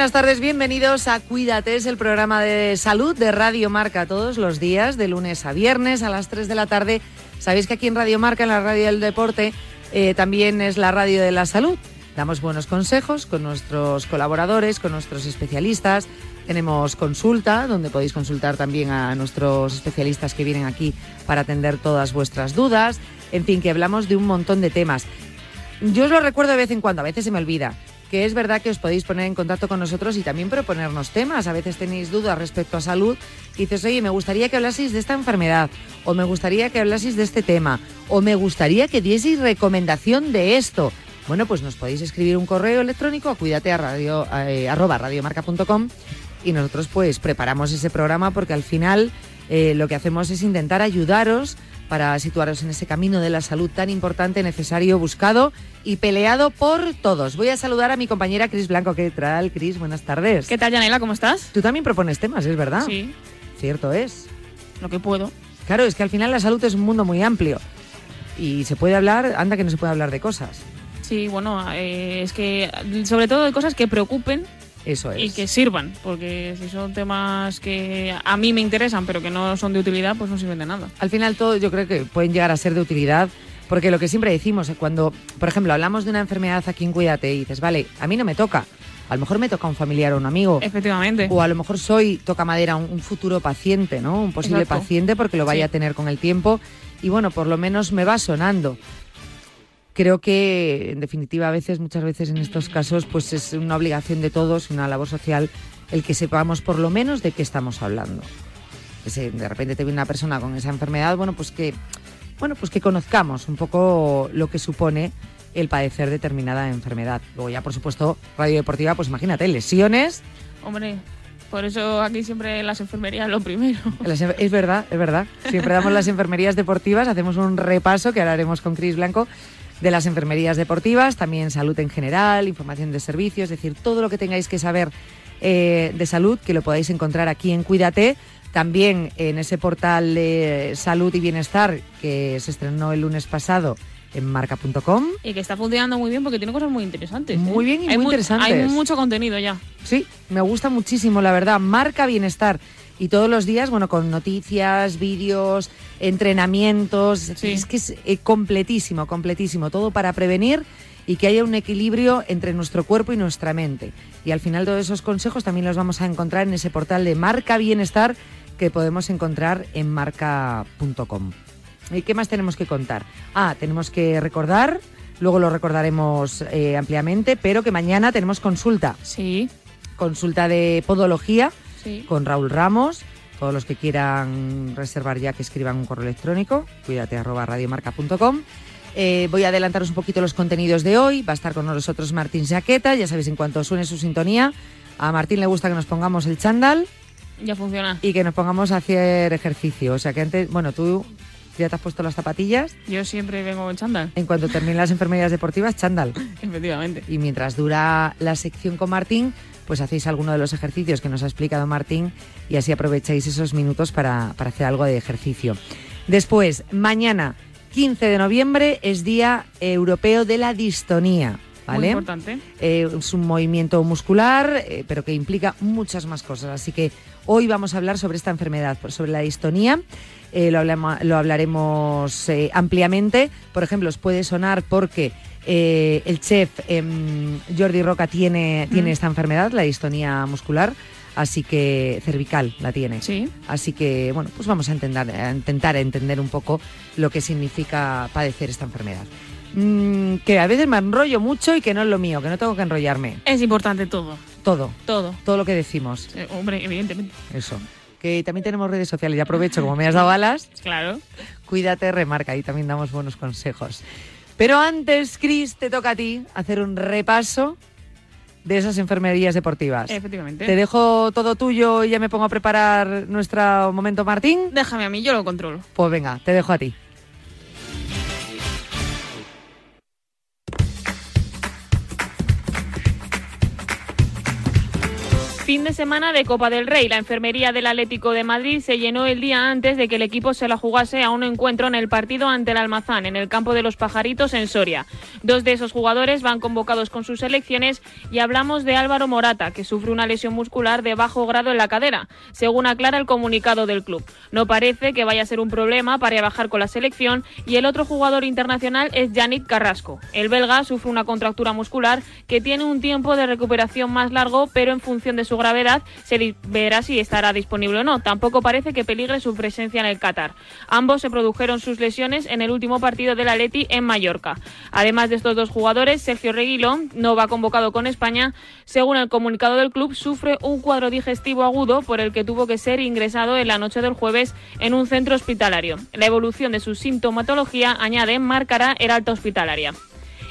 Buenas tardes, bienvenidos a Cuídate, es el programa de salud de Radio Marca todos los días, de lunes a viernes a las 3 de la tarde. Sabéis que aquí en Radio Marca, en la radio del deporte, eh, también es la radio de la salud. Damos buenos consejos con nuestros colaboradores, con nuestros especialistas. Tenemos consulta, donde podéis consultar también a nuestros especialistas que vienen aquí para atender todas vuestras dudas. En fin, que hablamos de un montón de temas. Yo os lo recuerdo de vez en cuando, a veces se me olvida que es verdad que os podéis poner en contacto con nosotros y también proponernos temas. A veces tenéis dudas respecto a salud y dices, oye, me gustaría que hablaseis de esta enfermedad, o me gustaría que hablaseis de este tema, o me gustaría que dieseis recomendación de esto. Bueno, pues nos podéis escribir un correo electrónico a cuídate a radio, eh, radiomarca.com y nosotros pues preparamos ese programa porque al final eh, lo que hacemos es intentar ayudaros para situaros en ese camino de la salud tan importante, necesario, buscado y peleado por todos. Voy a saludar a mi compañera Cris Blanco. ¿Qué tal, Cris? Buenas tardes. ¿Qué tal, Yanela? ¿Cómo estás? Tú también propones temas, ¿es verdad? Sí, Cierto es. lo que puedo. Claro, es que al final la salud es un mundo muy amplio y se puede hablar, anda que no se puede hablar de cosas. Sí, bueno, eh, es que sobre todo de cosas que preocupen Eso es. y que sirvan, porque si son temas que a mí me interesan pero que no son de utilidad, pues no sirven de nada. Al final todo yo creo que pueden llegar a ser de utilidad, porque lo que siempre decimos, eh, cuando, por ejemplo, hablamos de una enfermedad aquí en Cuídate y dices, vale, a mí no me toca, a lo mejor me toca un familiar o un amigo, Efectivamente. o a lo mejor soy, toca madera, un, un futuro paciente, ¿no? Un posible Exacto. paciente porque lo vaya Sí. a tener con el tiempo y bueno, por lo menos me va sonando. Creo que, en definitiva, a veces, muchas veces en estos casos, pues es una obligación de todos, una labor social, el que sepamos por lo menos de qué estamos hablando. Que si de repente te viene una persona con esa enfermedad, bueno, pues que, bueno, pues que conozcamos un poco lo que supone el padecer determinada enfermedad. Luego ya, por supuesto, radio deportiva, pues imagínate, lesiones, Hombre, por eso aquí siempre las enfermerías lo primero. Es verdad, es verdad. Siempre damos las enfermerías deportivas, hacemos un repaso que ahora haremos con Cris Blanco de las enfermerías deportivas, también salud en general, información de servicios, es decir, todo lo que tengáis que saber eh, de salud, que lo podáis encontrar aquí en Cuídate, también en ese portal de salud y bienestar que se estrenó el lunes pasado en marca.com. Y que está funcionando muy bien porque tiene cosas muy interesantes. ¿eh? Muy bien y Hay muy mu- interesantes. Hay mucho contenido ya. Sí, me gusta muchísimo, la verdad. Marca Bienestar. Y todos los días, bueno, con noticias, vídeos, entrenamientos. Sí. Es que es eh, completísimo, completísimo. Todo para prevenir y que haya un equilibrio entre nuestro cuerpo y nuestra mente. Y al final todos esos consejos también los vamos a encontrar en ese portal de Marca Bienestar que podemos encontrar en marca.com. ¿Y qué más tenemos que contar? Ah, tenemos que recordar, luego lo recordaremos eh, ampliamente, pero que mañana tenemos consulta Sí, consulta de podología sí. con Raúl Ramos. Todos los que quieran reservar ya que escriban un correo electrónico, cuídate arroba radiomarca.com. Eh, voy a adelantaros un poquito los contenidos de hoy. Va a estar con nosotros Martín Jaqueta. Ya sabéis, en cuanto suene su sintonía, a Martín le gusta que nos pongamos el chándal Ya funciona. y que nos pongamos a hacer ejercicio. O sea que antes, bueno, tú ya te has puesto las zapatillas. Yo siempre vengo en chándal. En cuanto terminen las enfermedades deportivas, chándal. Efectivamente. Y mientras dura la sección con Martín, pues hacéis alguno de los ejercicios que nos ha explicado Martín y así aprovecháis esos minutos para, para hacer algo de ejercicio. Después, mañana, 15 de noviembre, es Día Europeo de la Distonía. Muy importante. Eh, es un movimiento muscular, eh, pero que implica muchas más cosas. Así que hoy vamos a hablar sobre esta enfermedad, sobre la distonía. Eh, lo, hablama- lo hablaremos ampliamente. Por ejemplo, os puede sonar porque eh, el chef em, Jordi Roca tiene, tiene esta enfermedad, la distonía muscular, así que cervical la tiene. Sí. Así que, bueno, pues vamos a intentar, a intentar entender un poco lo que significa padecer esta enfermedad. mm, que a veces me enrollo mucho y que no es lo mío, que no tengo que enrollarme. Es importante todo, Todo, todo. todo lo que decimos. Eh, hombre, evidentemente. Eso. Que también tenemos redes sociales. Y aprovecho, como me has dado alas, Claro. cuídate, remarca. Ahí también damos buenos consejos. Pero antes, Cris, te toca a ti hacer un repaso de esas enfermerías deportivas. Efectivamente. Te dejo todo tuyo y ya me pongo a preparar nuestro momento Martín. Déjame a mí, yo lo controlo. Pues venga, te dejo a ti. Fin de semana de Copa del Rey. La enfermería del Atlético de Madrid se llenó el día antes de que el equipo se la jugase a un encuentro en el partido ante el Almazán, en el campo de los Pajaritos en Soria. Dos de esos jugadores van convocados con sus selecciones y hablamos de Álvaro Morata, que sufre una lesión muscular de bajo grado en la cadera, según aclara el comunicado del club. No parece que vaya a ser un problema para bajar con la selección y el otro jugador internacional es Yannick Carrasco. El belga sufre una contractura muscular que tiene un tiempo de recuperación más largo, pero en función de su gravedad se verá si estará disponible o no. Tampoco parece que peligre su presencia en el Qatar. Ambos se produjeron sus lesiones en el último partido del Atleti en Mallorca. Además de estos dos jugadores, Sergio Reguilón no va convocado con España. Según el comunicado del club, sufre un cuadro digestivo agudo por el que tuvo que ser ingresado en la noche del jueves en un centro hospitalario. La evolución de su sintomatología, añade, marcará el alta hospitalaria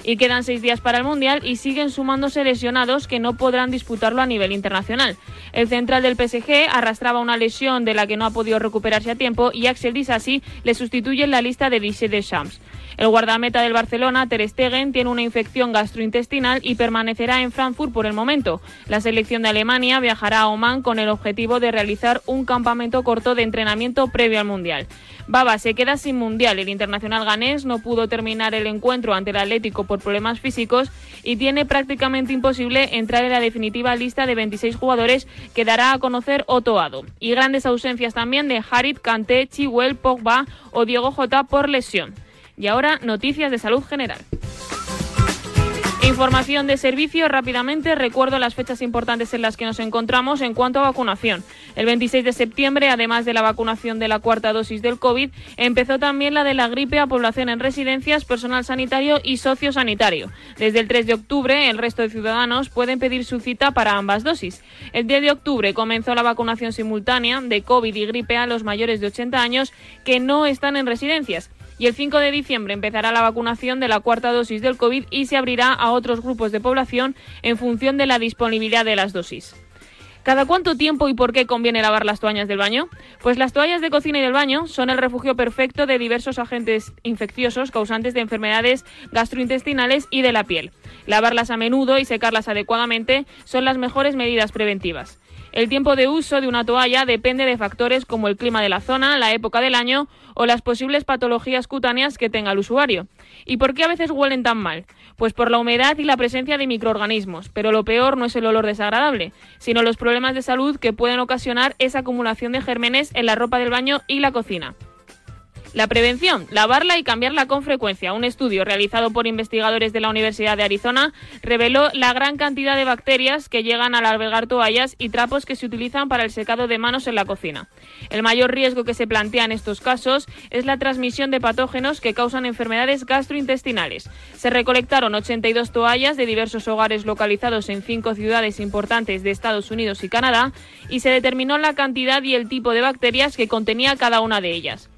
y quedan seis días para el Mundial y siguen sumándose lesionados que no podrán disputarlo a nivel internacional. El central del PSG arrastraba una lesión de la que no ha podido recuperarse a tiempo y Axel Disasi le sustituye en la lista de Didier Deschamps. El guardameta del Barcelona, Ter Stegen, tiene una infección gastrointestinal y permanecerá en Frankfurt por el momento. La selección de Alemania viajará a Oman con el objetivo de realizar un campamento corto de entrenamiento previo al Mundial. Baba se queda sin Mundial. El internacional ganés no pudo terminar el encuentro ante el Atlético por problemas físicos y tiene prácticamente imposible entrar en la definitiva lista de 26 jugadores que dará a conocer Otto Addo. Y grandes ausencias también de Harit, Kanté, Chihuel, Pogba o Diego Jota por lesión. Y ahora, noticias de salud general. Información de servicio rápidamente. Recuerdo las fechas importantes en las que nos encontramos en cuanto a vacunación. El 26 de septiembre, además de la vacunación de la cuarta dosis del COVID, empezó también la de la gripe a población en residencias, personal sanitario y sociosanitario. Desde el 3 de octubre, el resto de ciudadanos pueden pedir su cita para ambas dosis. El 10 de octubre comenzó la vacunación simultánea de COVID y gripe a los mayores de 80 años que no están en residencias y el 5 de diciembre empezará la vacunación de la cuarta dosis del COVID y se abrirá a otros grupos de población en función de la disponibilidad de las dosis. ¿Cada cuánto tiempo y por qué conviene lavar las toallas del baño? Pues las toallas de cocina y del baño son el refugio perfecto de diversos agentes infecciosos causantes de enfermedades gastrointestinales y de la piel. Lavarlas a menudo y secarlas adecuadamente son las mejores medidas preventivas. El tiempo de uso de una toalla depende de factores como el clima de la zona, la época del año o las posibles patologías cutáneas que tenga el usuario. ¿Y por qué a veces huelen tan mal? Pues por la humedad y la presencia de microorganismos, pero lo peor no es el olor desagradable, sino los problemas de salud que pueden ocasionar esa acumulación de gérmenes en la ropa del baño y la cocina. La prevención, lavarla y cambiarla con frecuencia. Un estudio realizado por investigadores de la Universidad de Arizona reveló la gran cantidad de bacterias que llegan al albergar toallas y trapos que se utilizan para el secado de manos en la cocina. El mayor riesgo que se plantea en estos casos es la transmisión de patógenos que causan enfermedades gastrointestinales. Se recolectaron 82 toallas de diversos hogares localizados en cinco ciudades importantes de Estados Unidos y Canadá y se determinó la cantidad y el tipo de bacterias que contenía cada una de ellas.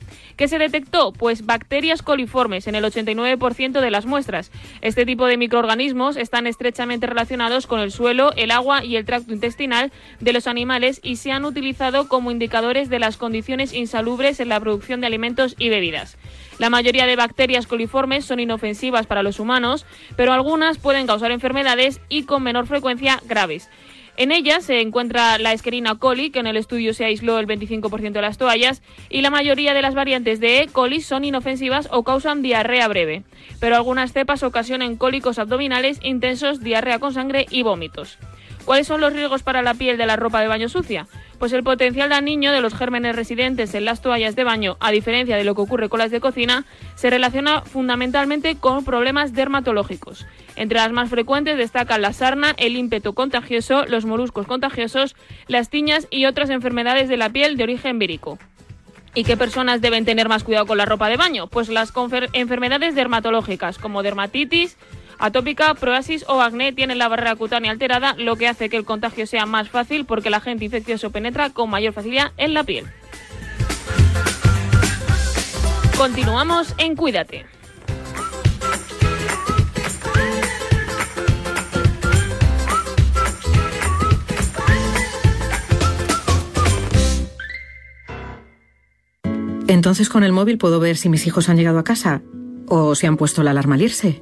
¿Qué se detectó? Pues bacterias coliformes en el 89% de las muestras. Este tipo de microorganismos están estrechamente relacionados con el suelo, el agua y el tracto intestinal de los animales y se han utilizado como indicadores de las condiciones insalubres en la producción de alimentos y bebidas. La mayoría de bacterias coliformes son inofensivas para los humanos, pero algunas pueden causar enfermedades y con menor frecuencia graves. En ella se encuentra la Escherichia coli, que en el estudio se aisló el 25% de las toallas, y la mayoría de las variantes de E. coli son inofensivas o causan diarrea breve, pero algunas cepas ocasionan cólicos abdominales intensos, diarrea con sangre y vómitos. ¿Cuáles son los riesgos para la piel de la ropa de baño sucia? Pues el potencial dañino de los gérmenes residentes en las toallas de baño, a diferencia de lo que ocurre con las de cocina, se relaciona fundamentalmente con problemas dermatológicos. Entre las más frecuentes destacan la sarna, el ímpetu contagioso, los moluscos contagiosos, las tiñas y otras enfermedades de la piel de origen vírico. ¿Y qué personas deben tener más cuidado con la ropa de baño? Pues las enfermedades dermatológicas como dermatitis, atópica, proasis o acné tienen la barrera cutánea alterada, lo que hace que el contagio sea más fácil porque el agente infeccioso penetra con mayor facilidad en la piel. Continuamos en Cuídate. Entonces con el móvil puedo ver si mis hijos han llegado a casa o si han puesto la alarma al irse.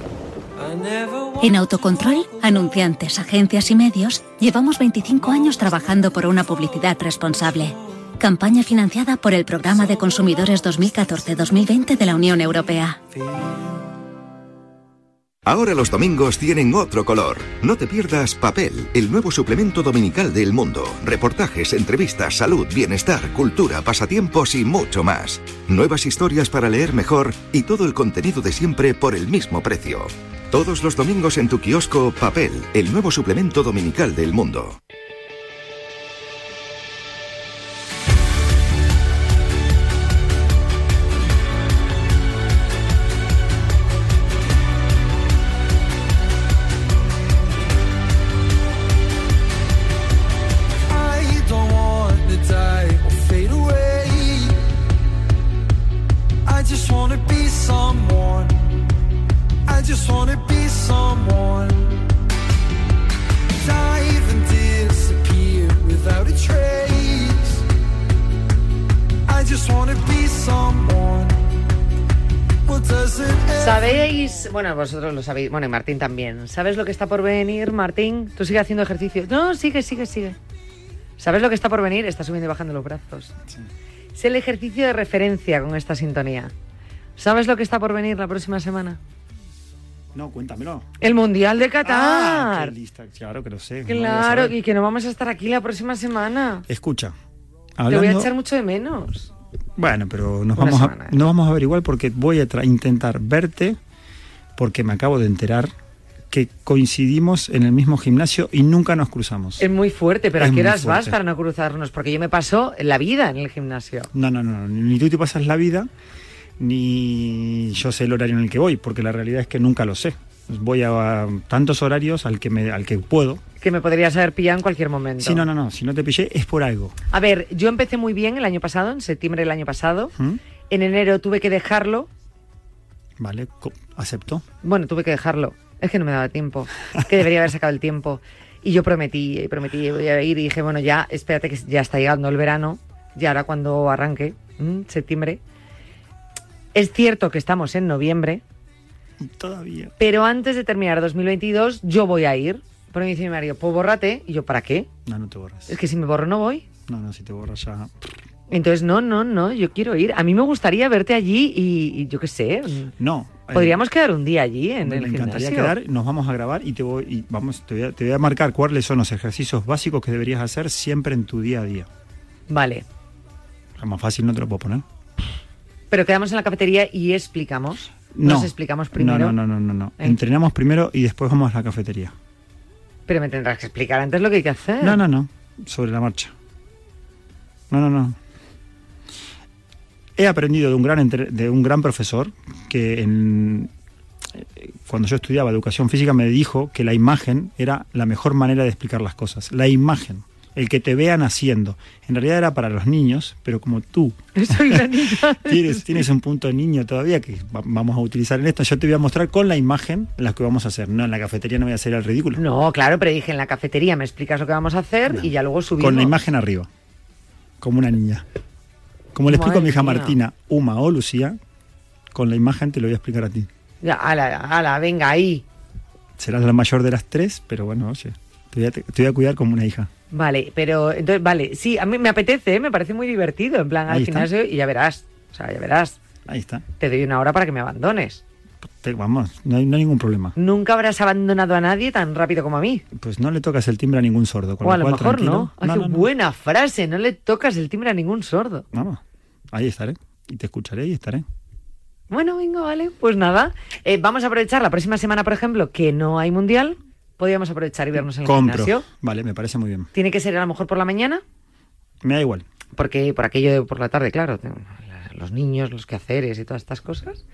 En Autocontrol, anunciantes, agencias y medios, llevamos 25 años trabajando por una publicidad responsable. Campaña financiada por el Programa de Consumidores 2014-2020 de la Unión Europea. Ahora los domingos tienen otro color. No te pierdas Papel, el nuevo suplemento dominical del mundo. Reportajes, entrevistas, salud, bienestar, cultura, pasatiempos y mucho más. Nuevas historias para leer mejor y todo el contenido de siempre por el mismo precio. Todos los domingos en tu kiosco Papel, el nuevo suplemento dominical del mundo. Vosotros lo sabéis. Bueno, y Martín también. ¿Sabes lo que está por venir, Martín? Tú sigue haciendo ejercicio. No, sigue, sigue, sigue. ¿Sabes lo que está por venir? Está subiendo y bajando los brazos. Sí. Es el ejercicio de referencia con esta sintonía. ¿Sabes lo que está por venir la próxima semana? No, cuéntamelo. El Mundial de Qatar. Ah, lista. Claro que lo sé. Claro, y que no vamos a estar aquí la próxima semana. Escucha. Te voy a echar mucho de menos. Bueno, pero nos vamos, a, ¿eh? nos vamos a ver igual porque voy a intentar verte porque me acabo de enterar que coincidimos en el mismo gimnasio y nunca nos cruzamos. Es muy fuerte, pero ¿a qué horas vas para no cruzarnos? Porque yo me paso la vida en el gimnasio. No, no, no, ni tú te pasas la vida, ni yo sé el horario en el que voy, porque la realidad es que nunca lo sé. Voy a tantos horarios al que, me, al que puedo. Que me podrías haber pillado en cualquier momento. Sí, no, no, no. Si no te pillé es por algo. A ver, yo empecé muy bien el año pasado, en septiembre del año pasado. ¿Mm? En enero tuve que dejarlo Vale, acepto. Bueno, tuve que dejarlo. Es que no me daba tiempo. que debería haber sacado el tiempo. Y yo prometí, y prometí, voy a ir y dije, bueno, ya, espérate que ya está llegando el verano. Y ahora cuando arranque, septiembre. Es cierto que estamos en noviembre. Todavía. Pero antes de terminar 2022, yo voy a ir. Pero me dice mi marido, pues bórrate. Y yo, ¿para qué? No, no te borras. Es que si me borro no voy. No, no, si te borras ya... Entonces, no, no, no, yo quiero ir. A mí me gustaría verte allí y, yo qué sé. No. Eh, Podríamos quedar un día allí en el Me encantaría quedar, nos vamos a grabar y te voy y vamos te voy, a, te voy a marcar cuáles son los ejercicios básicos que deberías hacer siempre en tu día a día. Vale. Es más fácil no te lo puedo poner. Pero quedamos en la cafetería y explicamos. No. Nos explicamos primero. No, no, no, no, no. ¿Eh? Entrenamos primero y después vamos a la cafetería. Pero me tendrás que explicar antes lo que hay que hacer. No, no, no. Sobre la marcha. No, no, no he aprendido de un gran, de un gran profesor que en, cuando yo estudiaba educación física me dijo que la imagen era la mejor manera de explicar las cosas. La imagen, el que te vean haciendo. En realidad era para los niños, pero como tú tienes, tienes un punto de niño todavía que vamos a utilizar en esto, yo te voy a mostrar con la imagen las que vamos a hacer. No, en la cafetería no voy a hacer el ridículo. No, claro, pero dije en la cafetería me explicas lo que vamos a hacer y ya luego subimos. Con la imagen arriba, como una niña. Como le explico a mi hija Martina, Uma o Lucía, con la imagen te lo voy a explicar a ti. Ya, ala, ala, venga ahí. Serás la mayor de las tres, pero bueno, oye. Te voy, a, te voy a cuidar como una hija. Vale, pero entonces, vale, sí, a mí me apetece, ¿eh? me parece muy divertido, en plan, al está. gimnasio y ya verás, o sea, ya verás. Ahí está. Te doy una hora para que me abandones. Te- vamos, no hay, no hay ningún problema. Nunca habrás abandonado a nadie tan rápido como a mí. Pues no le tocas el timbre a ningún sordo. Con o a lo cual, mejor tranquilo. no. No, no, buena frase, no le tocas el timbre a ningún sordo. Vamos, ahí estaré. Y te escucharé y estaré. Bueno, venga, vale, pues nada. Eh, vamos a aprovechar la próxima semana, por ejemplo, que no hay mundial. Podríamos aprovechar y vernos en el Compro. gimnasio. Vale, me parece muy bien. Tiene que ser a lo mejor por la mañana, Me da igual. porque por aquello de por la tarde, claro, los niños, los quehaceres y todas estas cosas.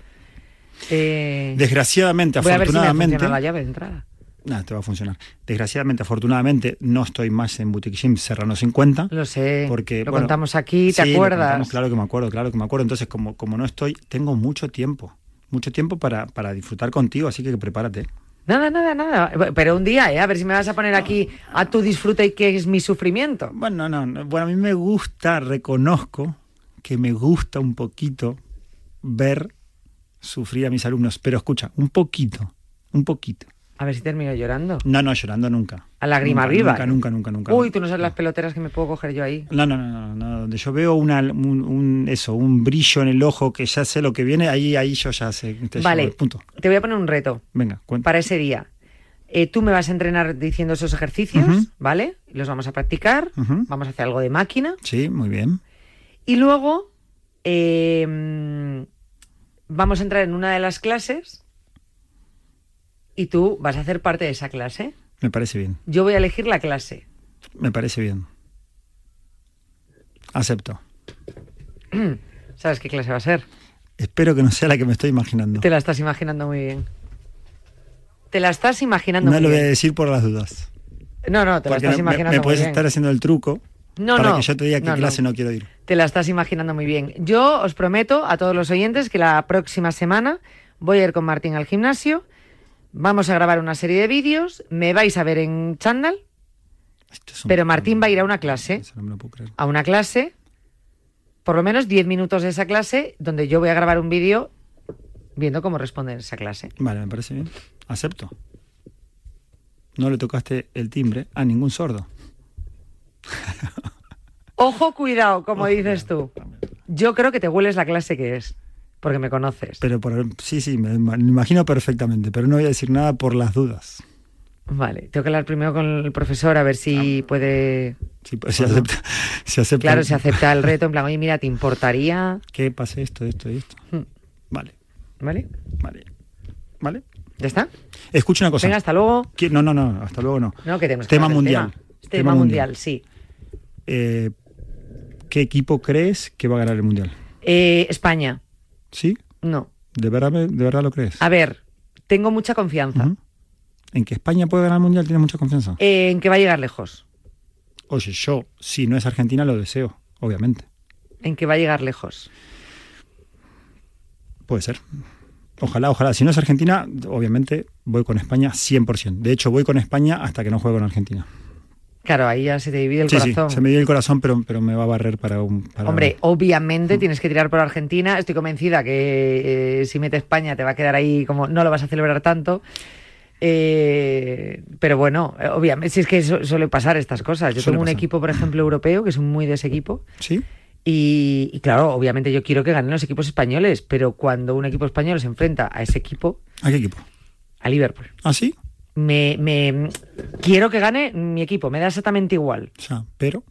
Eh, Desgraciadamente, voy a ver si me afortunadamente. funciona la llave de entrada. Nada, te va a funcionar. Desgraciadamente, afortunadamente, no estoy más en Boutique Gym Serrano 50. Lo sé, Porque, lo bueno, contamos aquí, ¿te sí, lo acuerdas? contamos, claro que me acuerdo, claro que me acuerdo. Entonces, como, como no estoy, tengo mucho tiempo. Mucho tiempo para, para disfrutar contigo, así que prepárate. Nada, nada, nada. Pero un día, ¿eh? A ver si me vas a poner aquí a tu disfrute y qué es mi sufrimiento. Bueno, no, no, bueno, a mí me gusta, reconozco que me gusta un poquito ver sufrir a mis alumnos, pero escucha, un poquito, un poquito. A ver si termino llorando. No, no, llorando nunca. A lágrima Nunca, viva. Nunca, nunca, nunca, nunca. Uy, tú no sabes las peloteras que me puedo coger yo ahí. No, no, no, no, no, donde yo veo una, un, un- eso, un brillo en el ojo que ya sé lo que viene, ahí, ahí yo ya sé. te Vale, llevo, punto. te voy a poner un reto Venga, cuenta. para ese día. Eh, tú me vas a entrenar diciendo esos ejercicios. ¿vale? Los vamos a practicar, vamos a hacer algo de máquina. Sí, muy bien. Y luego eh, vamos a entrar en una de las clases y tú vas a hacer parte de esa clase. Me parece bien. Yo voy a elegir la clase. Me parece bien. Acepto. ¿Sabes qué clase va a ser? Espero que no sea la que me estoy imaginando. Te la estás imaginando muy bien. Te la estás imaginando No muy lo voy a bien. decir por las dudas. No, no, te la estás me- me, imaginando me muy puedes bien. estar haciendo el truco No, para no. que yo te diga qué No, no. clase no quiero ir. Te la estás imaginando muy bien. Yo os prometo a todos los oyentes que la próxima semana voy a ir con Martín al gimnasio. Vamos a grabar una serie de vídeos. Me vais a ver en chándal. Pero Martín va a ir a una clase. Eso no me lo puedo creer. A una clase. Por lo menos 10 minutos de esa clase donde yo voy a grabar un vídeo viendo cómo responde esa clase. Vale, me parece bien. Acepto. No le tocaste el timbre a ningún sordo. Ojo, cuidado, como dices tú. Yo creo que te hueles la clase que es, porque me conoces. Pero por, sí, sí, me, imagino perfectamente, pero no voy a decir nada por las dudas. Vale, tengo que hablar primero con el profesor a ver si puede... Si, pues, si acepta, si acepta- Claro, si acepta el reto, en plan, oye, mira, ¿te importaría? Que pase esto, esto y esto. Hmm. Vale, ¿Vale? vale. ¿Vale? ¿Ya está? Escucha una cosa. Venga, hasta luego. ¿Qui- No, no, no, hasta luego no. No, que tenemos que tema del mundial. Tema, Tema mundial, sí. Eh, ¿Qué equipo crees que va a ganar el mundial? Eh, España, ¿Sí? no. ¿De verdad, de verdad lo crees? A ver, tengo mucha confianza. ¿En que España puede ganar el mundial tienes mucha confianza? eh, en que va a llegar lejos. Oye, yo, si no es Argentina, lo deseo, obviamente. En que va a llegar lejos. Puede ser. Ojalá, ojalá. Si no es Argentina, obviamente voy con España 100%. De hecho, voy con España hasta que no juegue con Argentina. Claro, ahí ya se te divide el sí, corazón. sí, se me dio el corazón, pero, pero me va a barrer para un... para- Hombre, obviamente tienes que tirar por Argentina. Estoy convencida que eh, si mete España te va a quedar ahí como no lo vas a celebrar tanto. Eh, pero bueno, obviamente, si es que su- suele pasar estas cosas. Yo Suele tengo un pasar. equipo, por ejemplo, europeo, que es muy de ese equipo. ¿Sí? Y, y claro, obviamente yo quiero que ganen los equipos españoles, pero cuando un equipo español se enfrenta a ese equipo, ¿A qué equipo? a Liverpool, ¿Ah, sí? Me, me- quiero que gane mi equipo, me da exactamente igual, O sea, pero,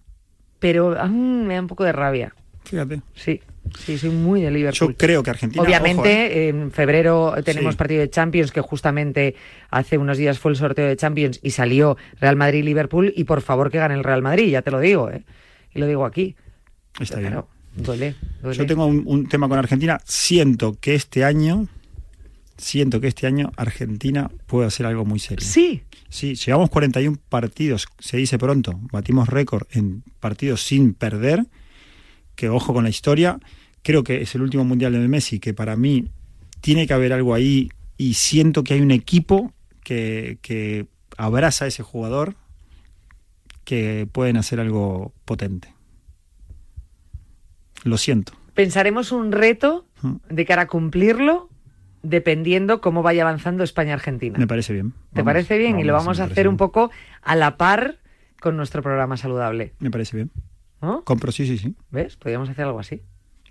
pero ah, me da un poco de rabia. fíjate. Sí, sí, soy muy de Liverpool. Yo creo que Argentina... Obviamente, ojo, ¿eh? en febrero tenemos Sí. partido de Champions, que justamente hace unos días fue el sorteo de Champions y salió Real Madrid-Liverpool, y por favor que gane el Real Madrid, ya te lo digo, ¿eh? Y lo digo aquí. Está bien. Claro, duele, duele. Yo tengo un, un tema con Argentina. Siento que este año, siento que este año Argentina puede hacer algo muy serio. Sí, Sí, llevamos 41 partidos, se dice pronto, batimos récord en partidos sin perder, que ojo con la historia, creo que es el último mundial de Messi, que para mí tiene que haber algo ahí y siento que hay un equipo que, que abraza a ese jugador que pueden hacer algo potente. Lo siento. pensaremos un reto de cara a cumplirlo dependiendo cómo vaya avanzando España-Argentina. Me parece bien. ¿Te parece bien? y lo vamos a hacer un poco a la par con nuestro programa saludable. Me parece bien. Compro, sí, sí, sí. ¿Ves? Podríamos hacer algo así.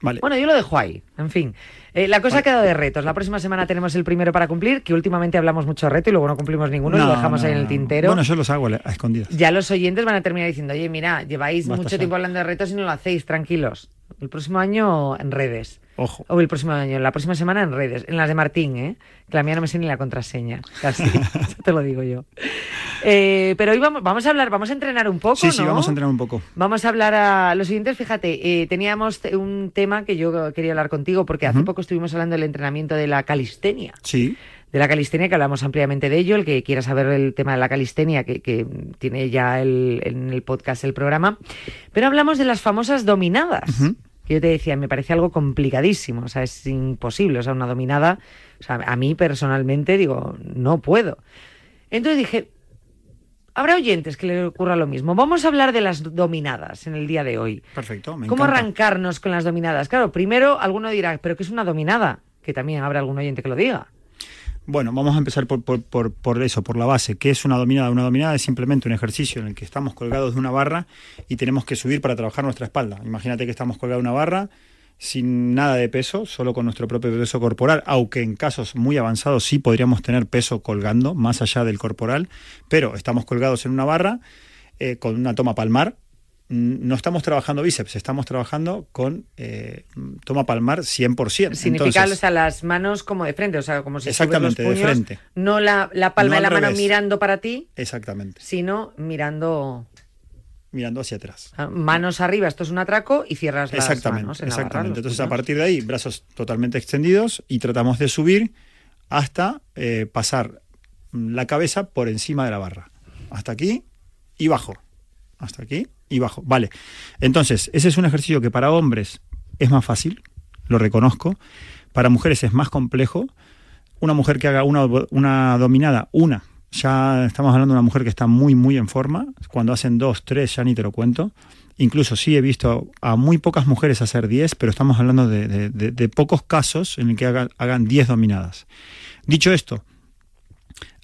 Vale. Bueno, yo lo dejo ahí. En fin, eh, la cosa ha quedado de retos. La próxima semana tenemos el primero para cumplir, que últimamente hablamos mucho de reto y luego no cumplimos ninguno y lo dejamos ahí en el tintero. Bueno, yo los hago a escondidas. Ya los oyentes van a terminar diciendo, oye, mira, lleváis mucho tiempo hablando de retos y no lo hacéis, tranquilos. El próximo año en redes. Ojo. O el próximo año, la próxima semana en redes. En las de Martín, ¿eh? Que la mía no me sé ni la contraseña. Casi. te lo digo yo. Eh, pero hoy vamos, vamos a hablar, vamos a entrenar un poco. Sí, sí, vamos a entrenar un poco. Vamos a hablar a los siguientes. Fíjate, eh, teníamos un tema que yo quería hablar contigo porque hace poco estuvimos hablando del entrenamiento de la calistenia. Sí de la calistenia, que hablamos ampliamente de ello. El que quiera saber el tema de la calistenia, que, tiene ya en el podcast el programa. Pero hablamos de las famosas dominadas yo te decía, me parece algo complicadísimo, o sea, es imposible, o sea, una dominada, o sea, a mí personalmente digo, no puedo. Entonces dije, habrá oyentes que le ocurra lo mismo. Vamos a hablar de las dominadas en el día de hoy. Perfecto, ¿Cómo arrancarnos con las dominadas? Claro, primero alguno dirá, ¿pero qué es una dominada? Que también habrá algún oyente que lo diga. Bueno, vamos a empezar por, por, por, eso, por la base. ¿Qué es una dominada? Una dominada es simplemente un ejercicio en el que estamos colgados de una barra y tenemos que subir para trabajar nuestra espalda. Imagínate que estamos colgados de una barra sin nada de peso, solo con nuestro propio peso corporal, aunque en casos muy avanzados sí podríamos tener peso colgando más allá del corporal, pero estamos colgados en una barra eh, con una toma palmar no estamos trabajando bíceps, estamos trabajando con eh, toma palmar 100%. Significa, o sea, las manos como de frente, o sea, como si Exactamente, los de frente. No la, palma de la mano mirando para ti. Exactamente. Sino mirando... Mirando hacia atrás. Ah, manos arriba, esto es un atraco y cierras las exactamente, manos. exactamente. Entonces, a partir de ahí, brazos totalmente extendidos y tratamos de subir hasta eh, pasar la cabeza por encima de la barra. Hasta aquí y bajo. Hasta aquí y bajo. Vale. Entonces, ese es un ejercicio que para hombres es más fácil, lo reconozco. Para mujeres es más complejo. Una mujer que haga una, una dominada, una, ya estamos hablando de una mujer que está muy, muy en forma. Cuando hacen dos, tres, ya ni te lo cuento. Incluso sí he visto a muy pocas mujeres hacer diez, pero estamos hablando de, de, pocos casos en el que hagan, hagan diez dominadas. Dicho esto,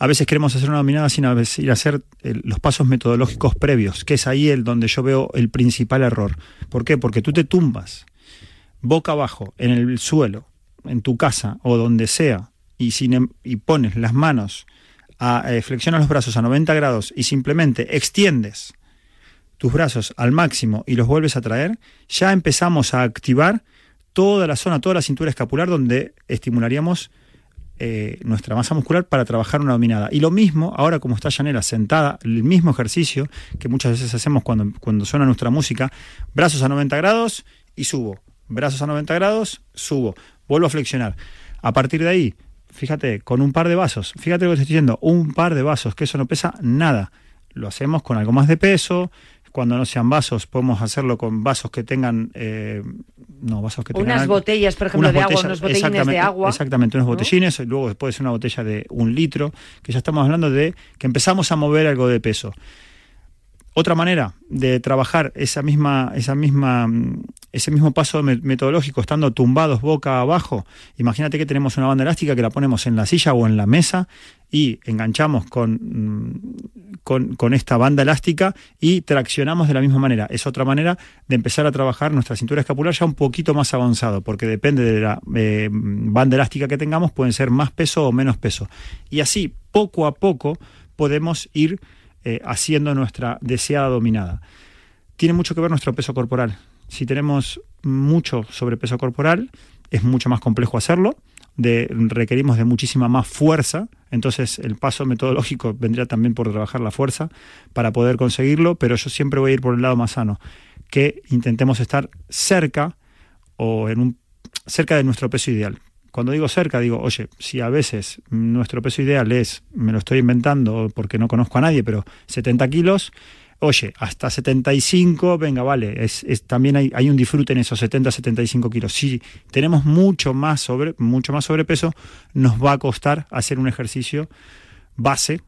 a veces queremos hacer una dominada sin ir a hacer los pasos metodológicos previos, que es ahí el donde yo veo el principal error. ¿Por qué? Porque tú te tumbas boca abajo en el suelo, en tu casa o donde sea, y pones las manos, a, eh, flexionas los brazos a 90 grados y simplemente extiendes tus brazos al máximo y los vuelves a traer, ya empezamos a activar toda la zona, toda la cintura escapular donde estimularíamos eh, nuestra masa muscular para trabajar una dominada. Y lo mismo, ahora como está Janela sentada, el mismo ejercicio que muchas veces hacemos cuando, cuando suena nuestra música, brazos a 90 grados y subo, brazos a 90 grados, subo, vuelvo a flexionar. A partir de ahí, fíjate, con un par de vasos, fíjate lo que estoy diciendo, un par de vasos, que eso no pesa nada. Lo hacemos con algo más de peso, cuando no sean vasos, podemos hacerlo con vasos que tengan. Eh, no, vasos que tengan. Unas botellas, por ejemplo, de agua, unos botellines de agua. Exactamente, unos botellines, luego puede ser una botella de un litro, que ya estamos hablando de que empezamos a mover algo de peso. Otra manera de trabajar esa misma, esa misma, ese mismo paso metodológico estando tumbados boca abajo, imagínate que tenemos una banda elástica que la ponemos en la silla o en la mesa y enganchamos con, con, esta banda elástica y traccionamos de la misma manera. Es otra manera de empezar a trabajar nuestra cintura escapular ya un poquito más avanzado, porque depende de la eh, banda elástica que tengamos, pueden ser más peso o menos peso. Y así, poco a poco, podemos ir eh, haciendo nuestra deseada dominada. Tiene mucho que ver nuestro peso corporal. Si tenemos mucho sobrepeso corporal, es mucho más complejo hacerlo, requerimos de muchísima más fuerza, entonces el paso metodológico vendría también por trabajar la fuerza para poder conseguirlo, pero yo siempre voy a ir por el lado más sano, que intentemos estar cerca o en un, cerca de nuestro peso ideal. Cuando digo cerca, digo, oye, si a veces nuestro peso ideal es, me lo estoy inventando porque no conozco a nadie, pero 70 kilos, oye, hasta 75, venga, vale, es, también hay, hay, un disfrute en esos 70, 75 kilos. Si tenemos mucho más, sobre, mucho más sobrepeso, nos va a costar hacer un ejercicio base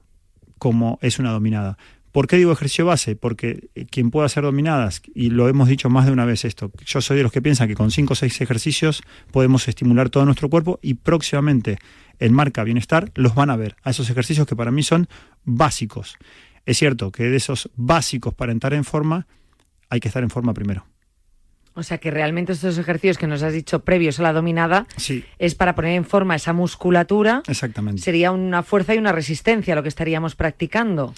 como es una dominada. ¿Por qué digo ejercicio base? Porque eh, quien pueda hacer dominadas, y lo hemos dicho más de una vez esto, yo soy de los que piensan que con 5 o 6 ejercicios podemos estimular todo nuestro cuerpo y próximamente en Marca Bienestar los van a ver, a esos ejercicios que para mí son básicos. Es cierto que de esos básicos para entrar en forma, hay que estar en forma primero. O sea que realmente estos ejercicios que nos has dicho previos a la dominada Sí, es para poner en forma esa musculatura. exactamente. Sería una fuerza y una resistencia lo que estaríamos practicando.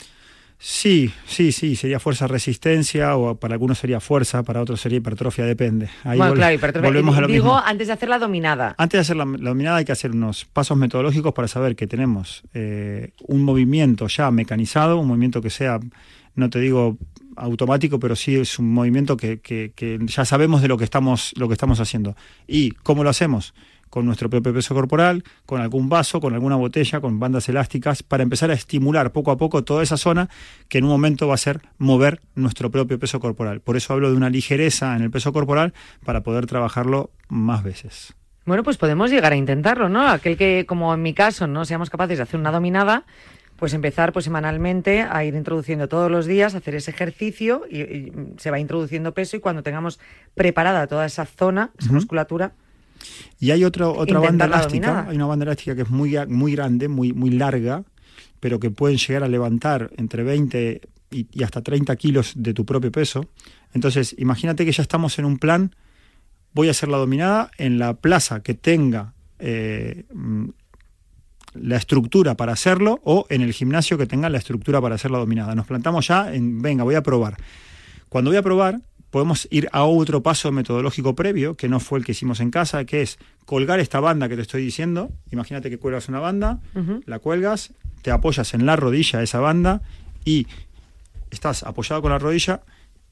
Sí, sí, sí, sería fuerza-resistencia o para algunos sería fuerza, para otros sería hipertrofia, depende. Ahí bueno, vol- claro, hipertrofia. volvemos a lo Digo, mismo. antes de hacer la dominada. Antes de hacer la, la dominada hay que hacer unos pasos metodológicos para saber que tenemos eh, un movimiento ya mecanizado, un movimiento que sea, no te digo automático, pero sí es un movimiento que, que- que ya sabemos de lo que estamos, lo que estamos haciendo. ¿Y cómo lo hacemos? Con nuestro propio peso corporal, con algún vaso, con alguna botella, con bandas elásticas, para empezar a estimular poco a poco toda esa zona que en un momento va a ser mover nuestro propio peso corporal. Por eso hablo de una ligereza en el peso corporal para poder trabajarlo más veces. Bueno, pues podemos llegar a intentarlo, ¿no? Aquel que, como en mi caso, no seamos capaces de hacer una dominada, pues empezar pues semanalmente a ir introduciendo todos los días, hacer ese ejercicio y, y se va introduciendo peso y cuando tengamos preparada toda esa zona, esa musculatura, Y hay otro, otra banda elástica, dominada. hay una banda elástica que es muy, muy grande, muy, muy larga, pero que pueden llegar a levantar entre 20 y, y hasta 30 kilos de tu propio peso. Entonces, imagínate que ya estamos en un plan, voy a hacer la dominada en la plaza que tenga eh, mm, la estructura para hacerlo o en el gimnasio que tenga la estructura para hacer la dominada. Nos plantamos ya en, venga, voy a probar. Cuando voy a probar, podemos ir a otro paso metodológico previo, que no fue el que hicimos en casa, que es colgar esta banda que te estoy diciendo. Imagínate que cuelgas una banda, la cuelgas, te apoyas en la rodilla de esa banda y estás apoyado con la rodilla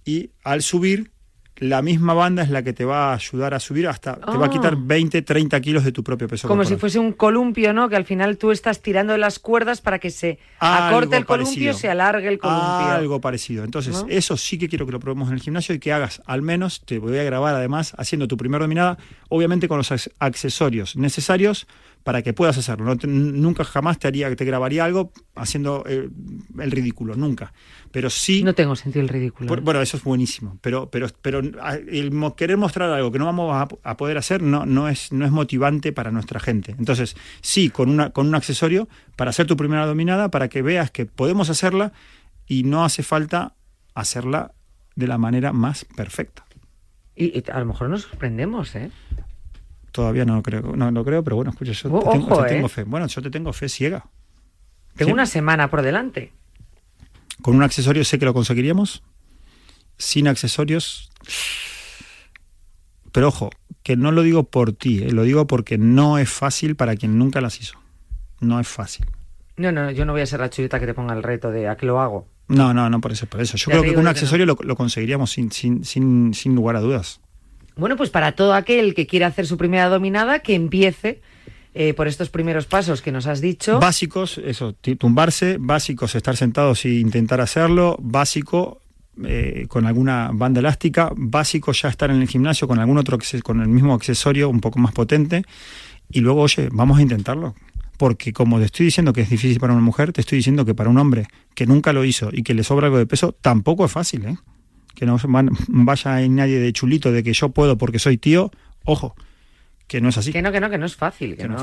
y al subir, la misma banda es la que te va a ayudar a subir hasta, te va a Ah. quitar 20, 30 kilos de tu propio peso como si fuese un columpio, ¿no? Que al final tú estás tirando de las cuerdas para que se Algo acorte el columpio, parecido. se alargue el columpio. Algo parecido. Entonces, ¿No? eso sí que quiero que lo probemos en el gimnasio y que hagas al menos, te voy a grabar además, haciendo tu primera dominada, obviamente con los ac- accesorios necesarios para que puedas hacerlo. No te- nunca jamás te haría, te grabaría algo haciendo eh, el ridículo, nunca. Pero sí. No tengo sentido el ridículo. por- bueno, eso es buenísimo. Pero, pero, pero el querer mostrar algo que no vamos a, a poder hacer no, no, es, no es motivante para nuestra gente. Entonces, sí, con, una, con un accesorio para hacer tu primera dominada, para que veas que podemos hacerla y no hace falta hacerla de la manera más perfecta. Y, y a lo mejor nos sorprendemos, ¿eh? Todavía no lo creo, no lo creo, pero bueno, escucha, yo O- te, tengo, ojo, te tengo ¿eh? fe. Bueno, yo te tengo fe ciega. Tengo Sí. una semana por delante. Con un accesorio sé que lo conseguiríamos. Sin accesorios. Pero ojo, que no lo digo por ti, eh, lo digo porque no es fácil para quien nunca las hizo. No es fácil. No, no, yo no voy a ser la chuleta que te ponga el reto de a qué lo hago. No, no, no por eso, por eso. Yo Ya creo que con un no. accesorio lo, lo conseguiríamos sin, sin, sin, sin lugar a dudas. Bueno, pues para todo aquel que quiera hacer su primera dominada, que empiece eh, por estos primeros pasos que nos has dicho. Básicos, eso, tumbarse, básicos, estar sentados e intentar hacerlo, básico, eh, con alguna banda elástica, básico ya estar en el gimnasio con algún otro, con el mismo accesorio un poco más potente, y luego, oye, vamos a intentarlo. Porque como te estoy diciendo que es difícil para una mujer, te estoy diciendo que para un hombre que nunca lo hizo y que le sobra algo de peso, tampoco es fácil, ¿eh? Que no van- vaya ahí nadie de chulito de que yo puedo porque soy tío, ojo, que no es así. Que no, que no, que no es fácil. Que, no, es,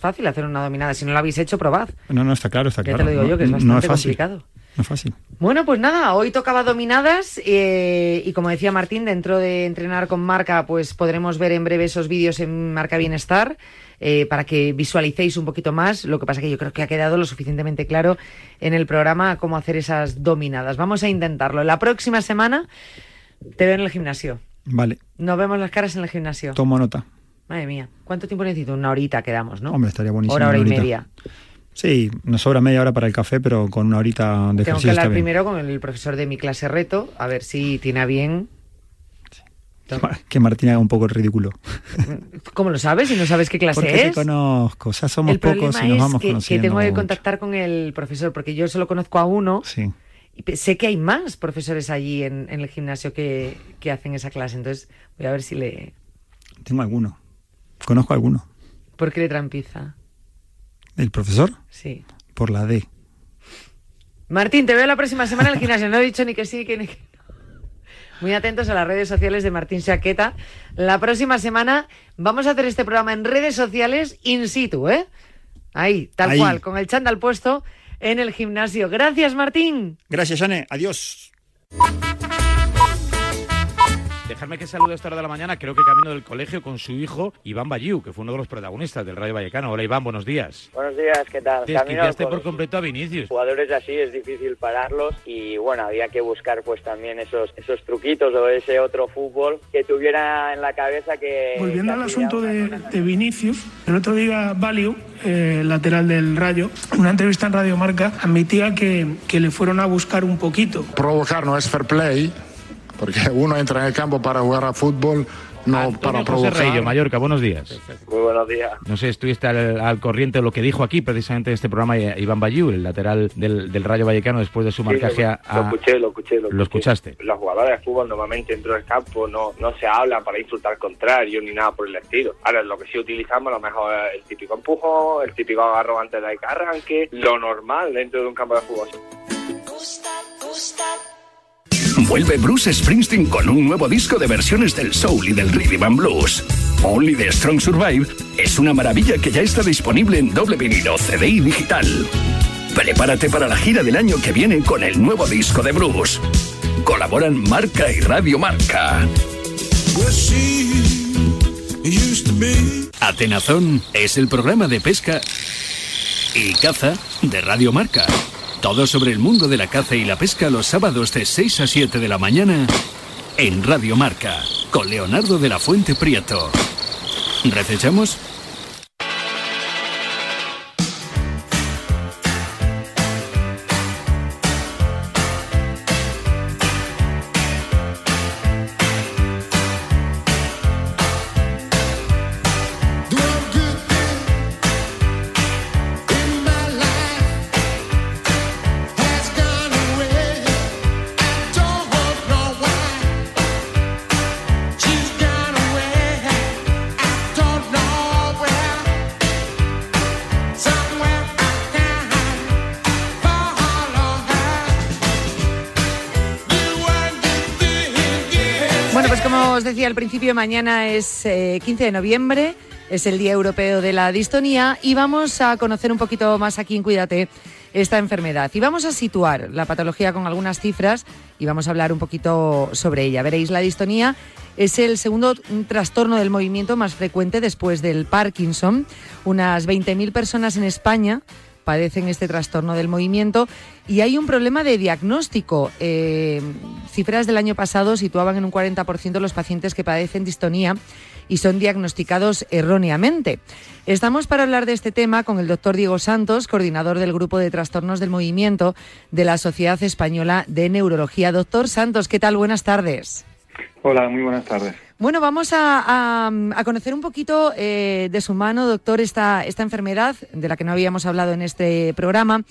fácil. hacer una dominada. Si no lo habéis hecho, probad. No, no, está claro, está Ya claro. te lo digo yo, que es no bastante fácil. complicado. No es fácil. Bueno, pues nada, hoy tocaba dominadas eh, y como decía Martín, dentro de entrenar con marca, pues podremos ver en breve esos vídeos en Marca Bienestar eh, para que visualicéis un poquito más. Lo que pasa que yo creo que ha quedado lo suficientemente claro en el programa cómo hacer esas dominadas. Vamos a intentarlo. La próxima semana te veo en el gimnasio. Vale, Nos vemos las caras en el gimnasio. tomo nota. Madre mía, ¿cuánto tiempo necesito? Una horita quedamos, ¿no? Hombre, estaría buenísimo. Hora, hora y horita. media. Sí, nos sobra media hora para el café, pero con una horita de Tengo que está hablar bien. primero con el profesor de mi clase reto, a ver si tiene a bien. Que Martín haga un poco el ridículo. ¿Cómo lo sabes si no sabes qué clase Porque es? conozco, o sea, somos el pocos y nos es vamos que, que conociendo. tengo que contactar con el profesor, porque yo solo conozco a uno. Sí. Y sé que hay más profesores allí en, en el gimnasio que, que hacen esa clase, entonces voy a ver si le... Tengo alguno. Conozco alguno. ¿Por qué le trampiza? ¿El profesor? Sí. Por la D. Martín, te veo la próxima semana en el gimnasio. No he dicho ni que sí, ni que. Muy atentos a las redes sociales de Martín Saqueta. La próxima semana vamos a hacer este programa en redes sociales in situ, ¿eh? Ahí, tal cual, con el chándal puesto en el gimnasio. Gracias, Martín. Gracias, Jane. Adiós. Dejarme que salude a esta hora de la mañana, creo que camino del colegio con su hijo Iván Bayiu, que fue uno de los protagonistas del Rayo Vallecano. Hola Iván, buenos días. Buenos días, ¿qué tal? Desquiciaste por completo a Vinicius. Jugadores así es difícil pararlos y bueno, había que buscar pues también esos, esos truquitos o ese otro fútbol que tuviera en la cabeza que... Volviendo al asunto de, de, Vinicius, el otro día Valio, eh, lateral del Rayo, en una entrevista en Radio Marca, admitía que, que le fueron a buscar un poquito. Provocar no es fair play porque uno entra en el campo para jugar a fútbol, no Antonio para José provocar. Reillo, Mallorca, buenos días. Muy buenos días. No sé, estuviste al, al corriente de lo que dijo aquí precisamente en este programa eh, Iván Bayiu, el lateral del, del Rayo Vallecano, después de su marcaje Sí, lo, a, lo escuché, lo escuché. Lo, ¿Lo escuchaste? Los jugadores de fútbol normalmente dentro del campo no, no se hablan para insultar al contrario ni nada por el estilo. Ahora, lo que sí utilizamos a lo mejor es el típico empujo, el típico agarro antes de que arranque, lo normal dentro de un campo de fútbol. Vuelve Bruce Springsteen con un nuevo disco de versiones del soul y del rhythm and blues. Only the Strong Survive es una maravilla que ya está disponible en doble vinilo, CD y digital. Prepárate para la gira del año que viene con el nuevo disco de Bruce. Colaboran Marca y Radio Marca. Atenazón es el programa de pesca y caza de Radio Marca. Todo sobre el mundo de la caza y la pesca los sábados de 6 a 7 de la mañana en Radio Marca con Leonardo de la Fuente Prieto. ¿Recechamos? Os decía al principio, mañana es eh, 15 de noviembre, es el Día Europeo de la Distonía y vamos a conocer un poquito más aquí en Cuídate esta enfermedad. Y vamos a situar la patología con algunas cifras y vamos a hablar un poquito sobre ella. Veréis, la distonía es el segundo trastorno del movimiento más frecuente después del Parkinson. Unas 20.000 personas en España padecen este trastorno del movimiento y hay un problema de diagnóstico. Eh, cifras del año pasado situaban en un 40% los pacientes que padecen distonía y son diagnosticados erróneamente. Estamos para hablar de este tema con el doctor Diego Santos, coordinador del Grupo de Trastornos del Movimiento de la Sociedad Española de Neurología. Doctor Santos, ¿qué tal? Buenas tardes. Hola, muy buenas tardes. Bueno, vamos a, a- conocer un poquito eh, de su mano, doctor, esta, esta enfermedad de la que no habíamos hablado en este programa.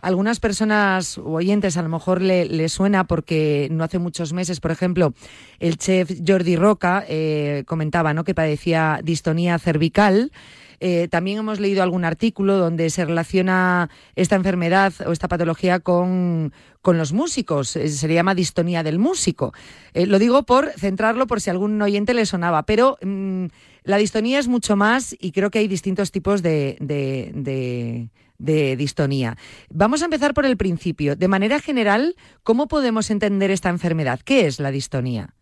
Algunas personas o oyentes a lo mejor le, le suena porque no hace muchos meses, por ejemplo, el chef Jordi Roca eh, comentaba ¿no? que padecía distonía cervical. Eh, también hemos leído algún artículo donde se relaciona esta enfermedad o esta patología con, con los músicos. Eh, se le llama distonía del músico. Eh, lo digo por centrarlo por si algún oyente le sonaba, pero mm, la distonía es mucho más y creo que hay distintos tipos de, de, de- de distonía. Vamos a empezar por el principio. De manera general, ¿cómo podemos entender esta enfermedad? ¿Qué es la distonía?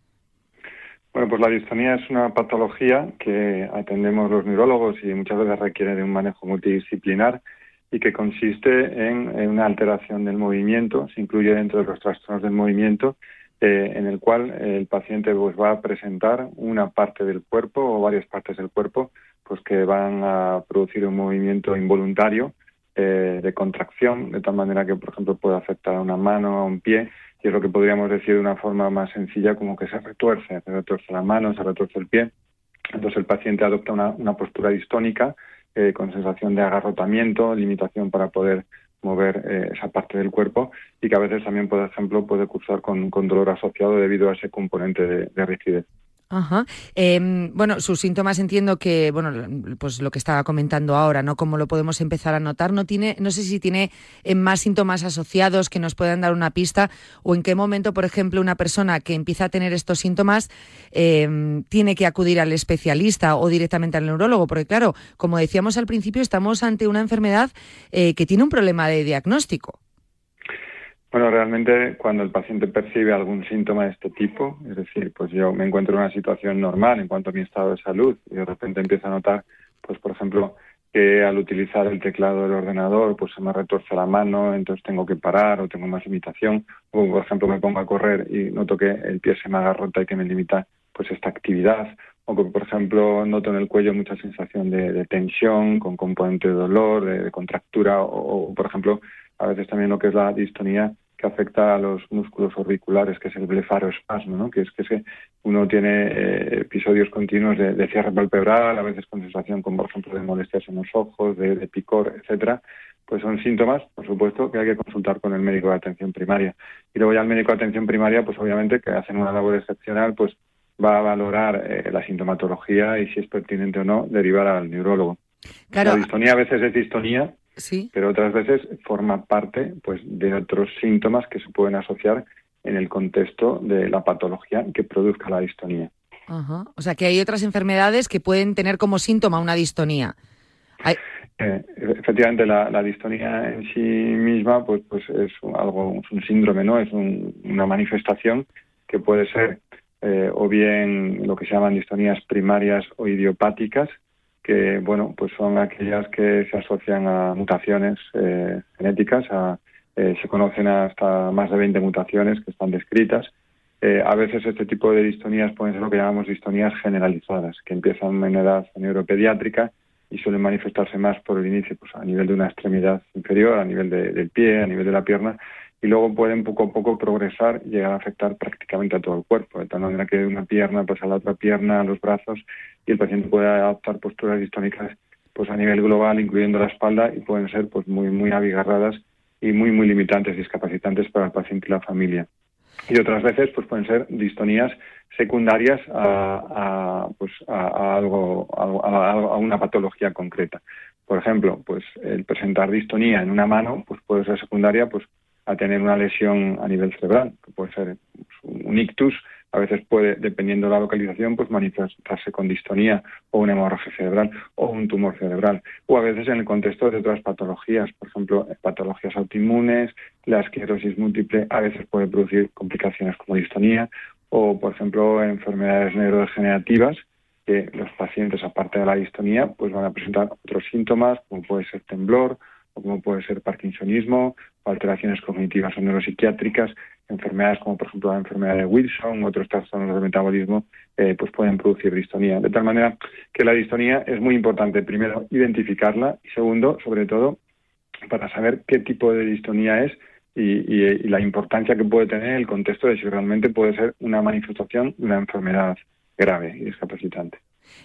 Bueno, pues la distonía es una patología que atendemos los neurólogos y muchas veces requiere de un manejo multidisciplinar y que consiste en, una alteración del movimiento, se incluye dentro de los trastornos del movimiento, eh, en el cual el paciente pues, va a presentar una parte del cuerpo o varias partes del cuerpo pues que van a producir un movimiento involuntario eh, de contracción, de tal manera que, por ejemplo, puede afectar a una mano, a un pie, y es lo que podríamos decir de una forma más sencilla como que se retuerce, se retuerce la mano, se retuerce el pie. Entonces el paciente adopta una, una postura distónica eh, con sensación de agarrotamiento, limitación para poder mover eh, esa parte del cuerpo y que a veces también, por ejemplo, puede cursar con, con dolor asociado debido a ese componente de rigidez. Ajá. Em, bueno, sus síntomas entiendo que, bueno, pues lo que estaba comentando ahora, ¿no? Cómo lo podemos empezar a notar. No tiene, no sé si tiene eh, más síntomas asociados que nos puedan dar una pista o en qué momento, por ejemplo, una persona que empieza a tener estos síntomas em, tiene que acudir al especialista o directamente al neurólogo, porque claro, como decíamos al principio, estamos ante una enfermedad eh, que tiene un problema de diagnóstico. Bueno, realmente cuando el paciente percibe algún síntoma de este tipo, es decir, pues yo me encuentro en una situación normal en cuanto a mi estado de salud y de repente empiezo a notar, pues por ejemplo, que al utilizar el teclado del ordenador, pues se me retuerce la mano, entonces tengo que parar o tengo más limitación, o por ejemplo me pongo a correr y noto que el pie se me agarrota y que me limita pues esta actividad, o que por ejemplo noto en el cuello mucha sensación de, tensión con componente de dolor, de, contractura, o por ejemplo a veces también lo que es la distonía que afecta a los músculos auriculares, que es el blefaroespasmo, ¿no? que es que uno tiene eh, episodios continuos de, cierre palpebral, a veces con sensación, como por ejemplo de molestias en los ojos, de, picor, etcétera, pues son síntomas, por supuesto, que hay que consultar con el médico de atención primaria. Y luego ya el médico de atención primaria, pues obviamente que hacen una labor excepcional, pues va a valorar eh, la sintomatología y si es pertinente o no derivar al neurólogo. La distonía a veces es distonía, pero otras veces forma parte pues, de otros síntomas que se pueden asociar en el contexto de la patología que produzca la distonía. O sea que hay otras enfermedades que pueden tener como síntoma una distonía. Eh, efectivamente, la, distonía en sí misma pues, pues es algo, un síndrome, ¿no? Es una manifestación que puede ser eh, o bien lo que se llaman distonías primarias o idiopáticas, que bueno pues son aquellas que se asocian a mutaciones eh, genéticas eh, se conocen hasta más de 20 mutaciones que están descritas. Eh, a veces este tipo de distonías pueden ser lo que llamamos distonías generalizadas que empiezan en edad neuropediátrica y suelen manifestarse más por el inicio pues a nivel de una extremidad inferior a nivel del pie a nivel de la pierna y luego pueden poco a poco progresar y llegar a afectar prácticamente a todo el cuerpo, de tal manera que de una pierna pasa a la otra pierna, a los brazos, y el paciente puede adaptar posturas distónicas pues a nivel global, incluyendo la espalda, y pueden ser pues muy, muy abigarradas y muy, muy limitantes, discapacitantes para el paciente y la familia. Y otras veces pues pueden ser distonías secundarias a, pues, a, algo, a una patología concreta. Por ejemplo, pues el presentar distonía en una mano pues puede ser secundaria pues a tener una lesión a nivel cerebral, que puede ser un ictus, a veces puede, dependiendo de la localización, pues manifestarse con distonía o una hemorragia cerebral o un tumor cerebral, o a veces en el contexto de otras patologías, por ejemplo, patologías autoinmunes, la esclerosis múltiple, a veces puede producir complicaciones como distonía, o por ejemplo, enfermedades neurodegenerativas, que los pacientes, aparte de la distonía, pues van a presentar otros síntomas, como puede ser temblor, como puede ser parkinsonismo, o alteraciones cognitivas o neuropsiquiátricas, enfermedades como por ejemplo la enfermedad de Wilson, otros trastornos del metabolismo, eh, pues pueden producir distonía. De tal manera que la distonía es muy importante, primero, identificarla y segundo, sobre todo, para saber qué tipo de distonía es y, la importancia que puede tener el contexto de si realmente puede ser una manifestación de una enfermedad grave y discapacitante.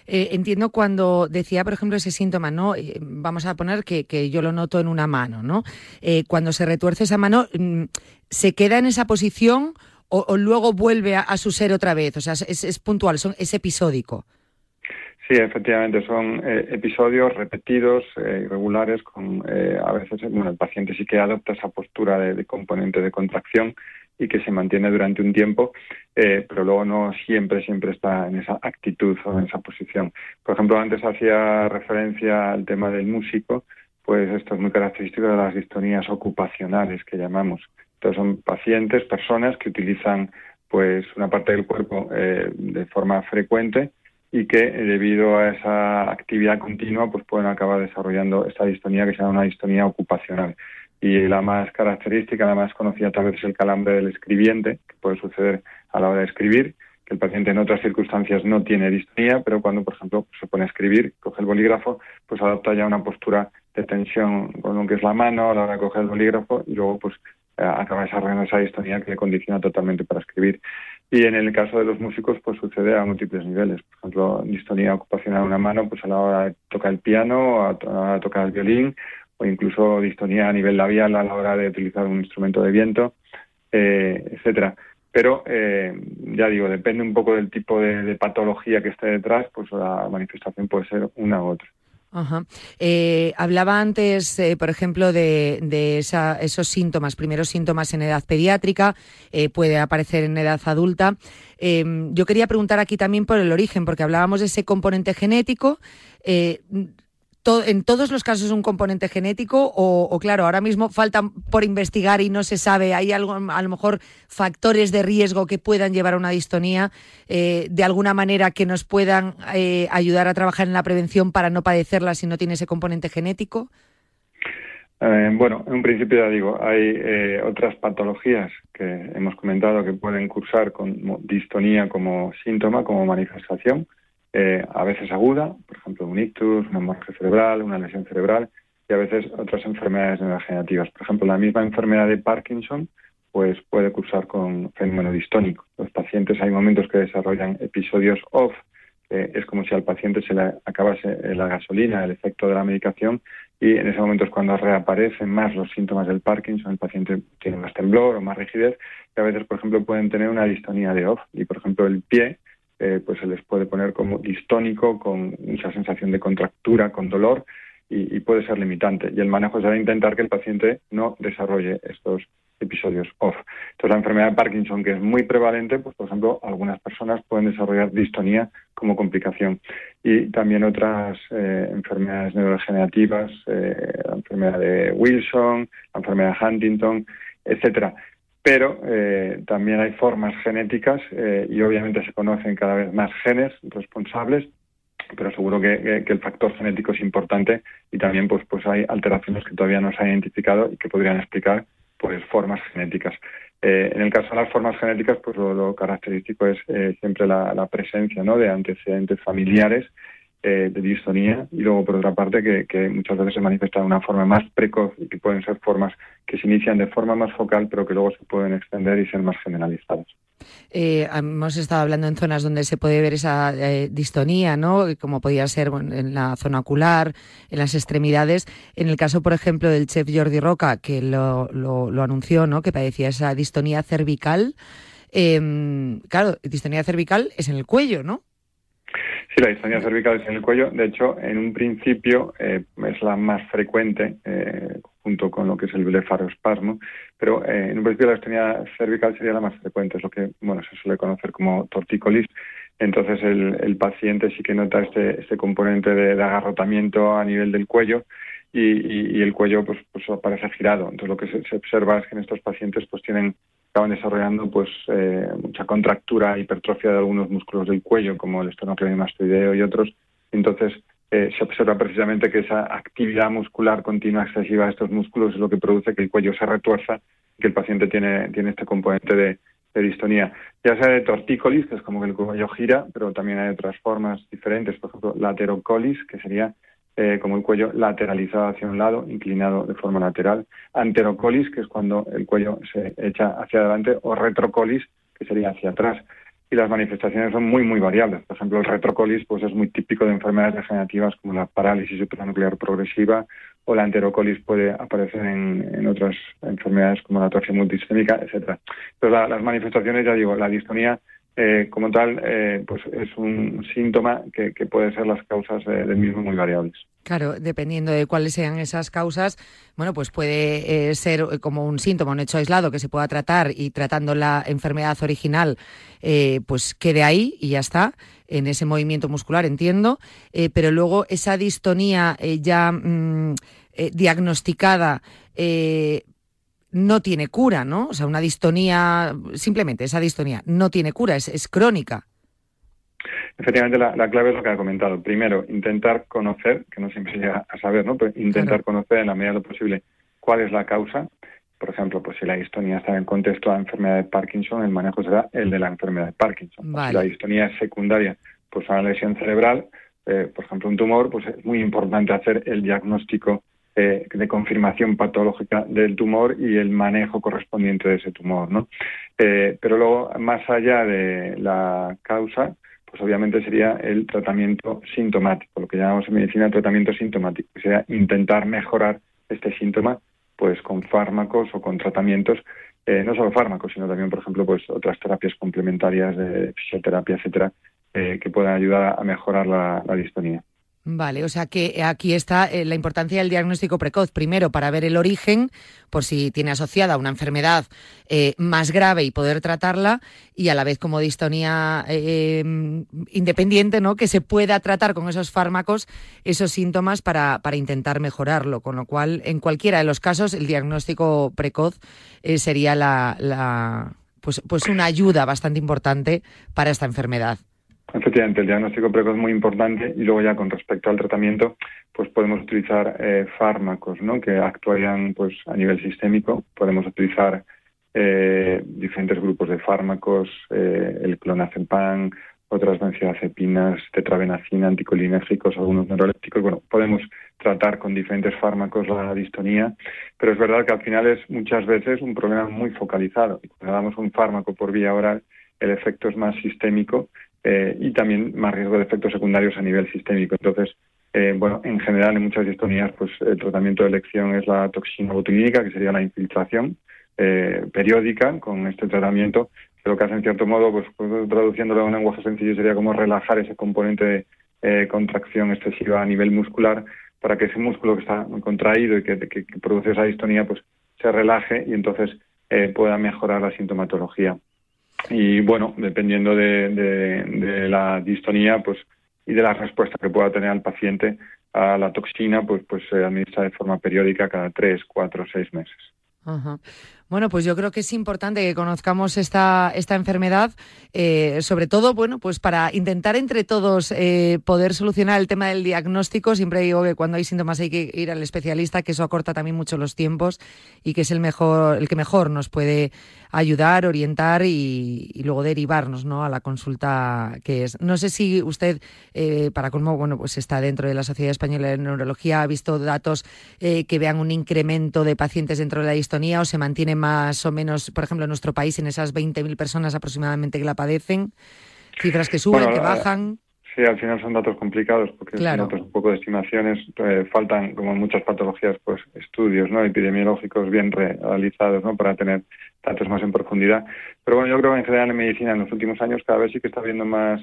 Eh, entiendo cuando decía, por ejemplo, ese síntoma, ¿no? Eh, vamos a poner que, yo lo noto en una mano, ¿no? Eh, cuando se retuerce esa mano, mm, ¿se queda en esa posición o, luego vuelve a, su ser otra vez? O sea, es, puntual, son, es episódico. Sí, efectivamente, son episodios repetidos, irregulares, con a veces el paciente sí que adopta esa postura de componente de contracción y que se mantiene durante un tiempo, eh, pero luego no siempre, siempre está en esa actitud o en esa posición. Por ejemplo, antes hacía referencia al tema del músico, pues esto es muy característico de las distonías ocupacionales que llamamos. Entonces son pacientes, personas que utilizan pues una parte del cuerpo eh, de forma frecuente y que eh, debido a esa actividad continua pues pueden acabar desarrollando esta distonía que se llama una distonía ocupacional y la más característica, la más conocida tal vez es el calambre del escribiente, que puede suceder a la hora de escribir, que el paciente en otras circunstancias no tiene distonía, pero cuando, por ejemplo, se pone a escribir, coge el bolígrafo, pues adopta ya una postura de tensión con lo que es la mano a la hora de coger el bolígrafo y luego pues eh, acaba desarrollando esa distonía que le condiciona totalmente para escribir. Y en el caso de los músicos, pues sucede a múltiples niveles. Por ejemplo, distonía ocupacional en una mano, pues a la hora de tocar el piano, a la hora de tocar el violín, o incluso distonía a nivel labial a la hora de utilizar un instrumento de viento, eh, etcétera. Pero, eh, ya digo, depende un poco del tipo de, patología que esté detrás, pues la manifestación puede ser una u otra. Ajá. Eh, hablaba antes, por ejemplo, de, esos síntomas, primeros síntomas en edad pediátrica, puede aparecer en edad adulta. yo quería preguntar aquí también por el origen, porque hablábamos de ese componente genético en todos los casos un componente genético o, claro, ahora mismo falta por investigar y no se sabe, hay algo, a lo mejor factores de riesgo que puedan llevar a una distonía eh, de alguna manera que nos puedan eh, ayudar a trabajar en la prevención para no padecerla si no tiene ese componente genético? Eh, bueno, en un principio ya digo, hay otras patologías que hemos comentado que pueden cursar con distonía como síntoma, como manifestación eh, a veces aguda, por ejemplo un ictus, una hemorragia cerebral, una lesión cerebral, y a veces otras enfermedades neurodegenerativas. Por ejemplo, la misma enfermedad de Parkinson pues puede cursar con fenómeno distónico. Los pacientes hay momentos que desarrollan episodios off, es como si al paciente se le acabase la gasolina, el efecto de la medicación, y en ese momento es cuando reaparecen más los síntomas del Parkinson, el paciente tiene más temblor o más rigidez, y a veces, por ejemplo, pueden tener una distonía de off, y por ejemplo el pie eh, pues se les puede poner como distónico, con mucha sensación de contractura, con dolor, y, puede ser limitante. Y el manejo será intentar que el paciente no desarrolle estos episodios off. Entonces, la enfermedad de Parkinson, que es muy prevalente, pues por ejemplo, algunas personas pueden desarrollar distonía como complicación. Y también otras eh, enfermedades neurodegenerativas, eh, la enfermedad de Wilson, la enfermedad de Huntington, etcétera pero eh, también hay formas genéticas eh, y obviamente se conocen cada vez más genes responsables, pero seguro que, el factor genético es importante y también pues, pues hay alteraciones que todavía no se han identificado y que podrían explicar pues formas genéticas. Eh, en el caso de las formas genéticas, pues lo, característico es siempre la, la presencia ¿no? de antecedentes familiares eh, de distonía y luego por otra parte que, muchas veces se manifiesta de una forma más precoz y que pueden ser formas que se inician de forma más focal pero que luego se pueden extender y ser más generalizadas. Eh, hemos estado hablando en zonas donde se puede ver esa eh, distonía, ¿no? Como podía ser en la zona ocular, en las extremidades. En el caso, por ejemplo, del chef Jordi Roca, que lo, lo, anunció, ¿no? Que padecía esa distonía cervical. Em, claro, distonía cervical es en el cuello, ¿no? Sí, la distonía cervical es en el cuello. De hecho, en un principio eh, es la más frecuente, eh, junto con lo que es el blefaroespasmo, pero eh, en un principio la distonía cervical sería la más frecuente, es lo que bueno se suele conocer como tortícolis. Entonces el, paciente sí que nota este, este componente de, agarrotamiento a nivel del cuello y, el cuello pues, pues aparece girado. Entonces lo que se, se observa es que en estos pacientes pues tienen acaban desarrollando pues eh, mucha contractura, hipertrofia de algunos músculos del cuello, como el esternocleidomastoideo y otros. Entonces, eh, se observa precisamente que esa actividad muscular continua excesiva de estos músculos es lo que produce que el cuello se retuerza y que el paciente tiene, tiene este componente de, de distonía, ya sea de tortícolis, que es como que el cuello gira, pero también hay otras formas diferentes, por ejemplo, laterocolis, que sería eh, como el cuello lateralizado hacia un lado, inclinado de forma lateral, anterocolis, que es cuando el cuello se echa hacia adelante, o retrocolis, que sería hacia atrás. Y las manifestaciones son muy, muy variables. Por ejemplo, el retrocolis pues, es muy típico de enfermedades degenerativas como la parálisis supranuclear progresiva o la anterocolis puede aparecer en, otras enfermedades como la atrofia multisistémica, etc. Pero las manifestaciones, ya digo, la distonía eh, como tal, eh, pues es un síntoma que, puede ser las causas del mismo muy variables. Claro, dependiendo de cuáles sean esas causas, bueno, pues puede eh, ser como un síntoma, un hecho aislado que se pueda tratar y tratando la enfermedad original, pues quede ahí y ya está, en ese movimiento muscular, entiendo, pero luego esa distonía ya mm, diagnosticada no tiene cura, ¿no? O sea, una distonía, simplemente esa distonía no tiene cura, es, crónica. Efectivamente, la, clave es lo que ha comentado. Primero, intentar conocer, que no siempre llega a saber, ¿no? Pero intentar conocer en la medida de lo posible cuál es la causa. Por ejemplo, pues si la distonía está en contexto de la enfermedad de Parkinson, el manejo será el de la enfermedad de Parkinson. Si la distonía es secundaria, pues a una lesión cerebral, eh, por ejemplo, un tumor, pues es muy importante hacer el diagnóstico eh, de confirmación patológica del tumor y el manejo correspondiente de ese tumor, ¿no? Eh, pero luego, más allá de la causa, pues obviamente sería el tratamiento sintomático, lo que llamamos en medicina tratamiento sintomático, que sería intentar mejorar este síntoma pues con fármacos o con tratamientos eh, no solo fármacos, sino también, por ejemplo, pues otras terapias complementarias de fisioterapia, etcétera, eh, que puedan ayudar a mejorar la, la distonía. Vale, o sea que aquí está eh, la importancia del diagnóstico precoz. Primero, para ver el origen, por si tiene asociada una enfermedad eh, más grave y poder tratarla, y a la vez como distonía eh, independiente, ¿no? Que se pueda tratar con esos fármacos esos síntomas para, para intentar mejorarlo. Con lo cual, en cualquiera de los casos, el diagnóstico precoz sería la, la, pues, pues una ayuda bastante importante para esta enfermedad. Efectivamente, el diagnóstico precoz es muy importante y luego ya con respecto al tratamiento, pues podemos utilizar eh, fármacos ¿no? que actuarían pues, a nivel sistémico. Podemos utilizar eh, diferentes grupos de fármacos, eh, el clonazepam, otras benzodiazepinas, tetrabenacina, anticolinérgicos, algunos neurolépticos. Bueno, podemos tratar con diferentes fármacos la distonía, pero es verdad que al final es muchas veces un problema muy focalizado. Cuando damos un fármaco por vía oral, el efecto es más sistémico eh, y también más riesgo de efectos secundarios a nivel sistémico. Entonces, eh, bueno, en general en muchas distonías, pues el tratamiento de elección es la toxina botulínica, que sería la infiltración eh, periódica con este tratamiento, que lo que hace en cierto modo, pues, pues traduciéndolo en un lenguaje sencillo, sería como relajar ese componente de contracción excesiva a nivel muscular para que ese músculo que está contraído y que, que produce esa distonía, pues se relaje y entonces pueda mejorar la sintomatología. Y bueno, dependiendo de, la distonía pues, y de la respuesta que pueda tener el paciente a la toxina, pues, pues se administra de forma periódica cada tres, cuatro, seis meses. Bueno, pues yo creo que es importante que conozcamos esta, esta enfermedad, eh, sobre todo, bueno, pues para intentar entre todos eh, poder solucionar el tema del diagnóstico. Siempre digo que cuando hay síntomas hay que ir al especialista, que eso acorta también mucho los tiempos y que es el mejor, el que mejor nos puede ayudar, orientar y, luego derivarnos ¿no? a la consulta que es. No sé si usted, eh, para colmo, bueno, pues está dentro de la Sociedad Española de Neurología, ha visto datos que vean un incremento de pacientes dentro de la distonía o se mantiene más o menos, por ejemplo, en nuestro país, en esas 20.000 personas aproximadamente que la padecen? Cifras que suben, que bajan. Sí, al final son datos complicados porque son un poco de estimaciones. Eh, faltan, como en muchas patologías, pues estudios no epidemiológicos bien realizados ¿no? para tener datos más en profundidad. Pero bueno, yo creo que en general en medicina en los últimos años cada vez sí que está habiendo más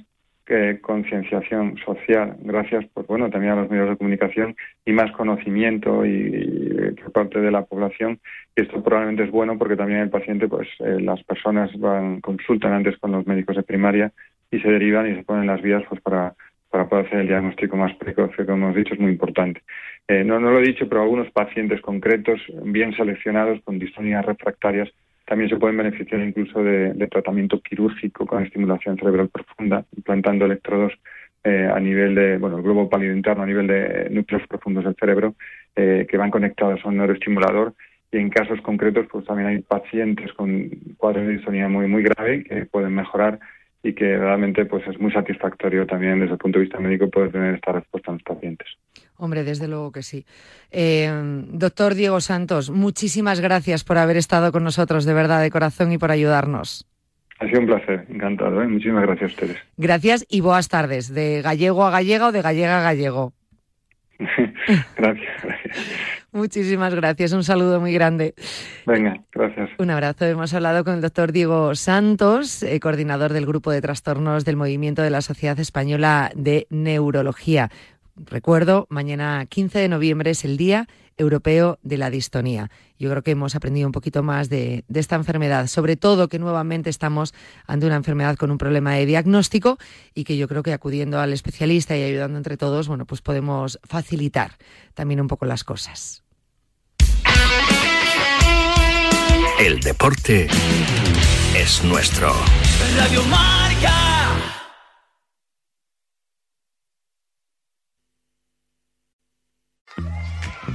concienciación social, gracias pues, bueno, también a los medios de comunicación y más conocimiento y, por parte de la población. Y esto probablemente es bueno porque también el paciente, pues eh, las personas van, consultan antes con los médicos de primaria y se derivan y se ponen las vías pues para, para poder hacer el diagnóstico más precoz, que como hemos dicho es muy importante. Eh, no, no lo he dicho, pero algunos pacientes concretos, bien seleccionados, con distonías refractarias, también se pueden beneficiar incluso de, tratamiento quirúrgico con estimulación cerebral profunda, implantando electrodos eh, a nivel de, bueno, el globo pálido interno, a nivel de núcleos profundos del cerebro, eh, que van conectados a un neuroestimulador. Y en casos concretos, pues también hay pacientes con cuadros de distonía muy, muy grave que pueden mejorar y que realmente pues es muy satisfactorio también desde el punto de vista médico poder tener esta respuesta en los pacientes. Hombre, desde luego que sí. Eh, doctor Diego Santos, muchísimas gracias por haber estado con nosotros, de verdad, de corazón y por ayudarnos. Ha sido un placer, encantado. ¿eh? Muchísimas gracias a ustedes. Gracias y buenas tardes, de gallego a gallega o de gallega a gallego. gracias, gracias. Muchísimas gracias, un saludo muy grande. Venga, gracias. Un abrazo. Hemos hablado con el doctor Diego Santos, eh, coordinador del grupo de trastornos del movimiento de la Sociedad Española de Neurología. Recuerdo, mañana 15 de noviembre es el Día Europeo de la Distonía. Yo creo que hemos aprendido un poquito más de, esta enfermedad, sobre todo que nuevamente estamos ante una enfermedad con un problema de diagnóstico y que yo creo que acudiendo al especialista y ayudando entre todos, bueno, pues podemos facilitar también un poco las cosas. El deporte es nuestro. Radio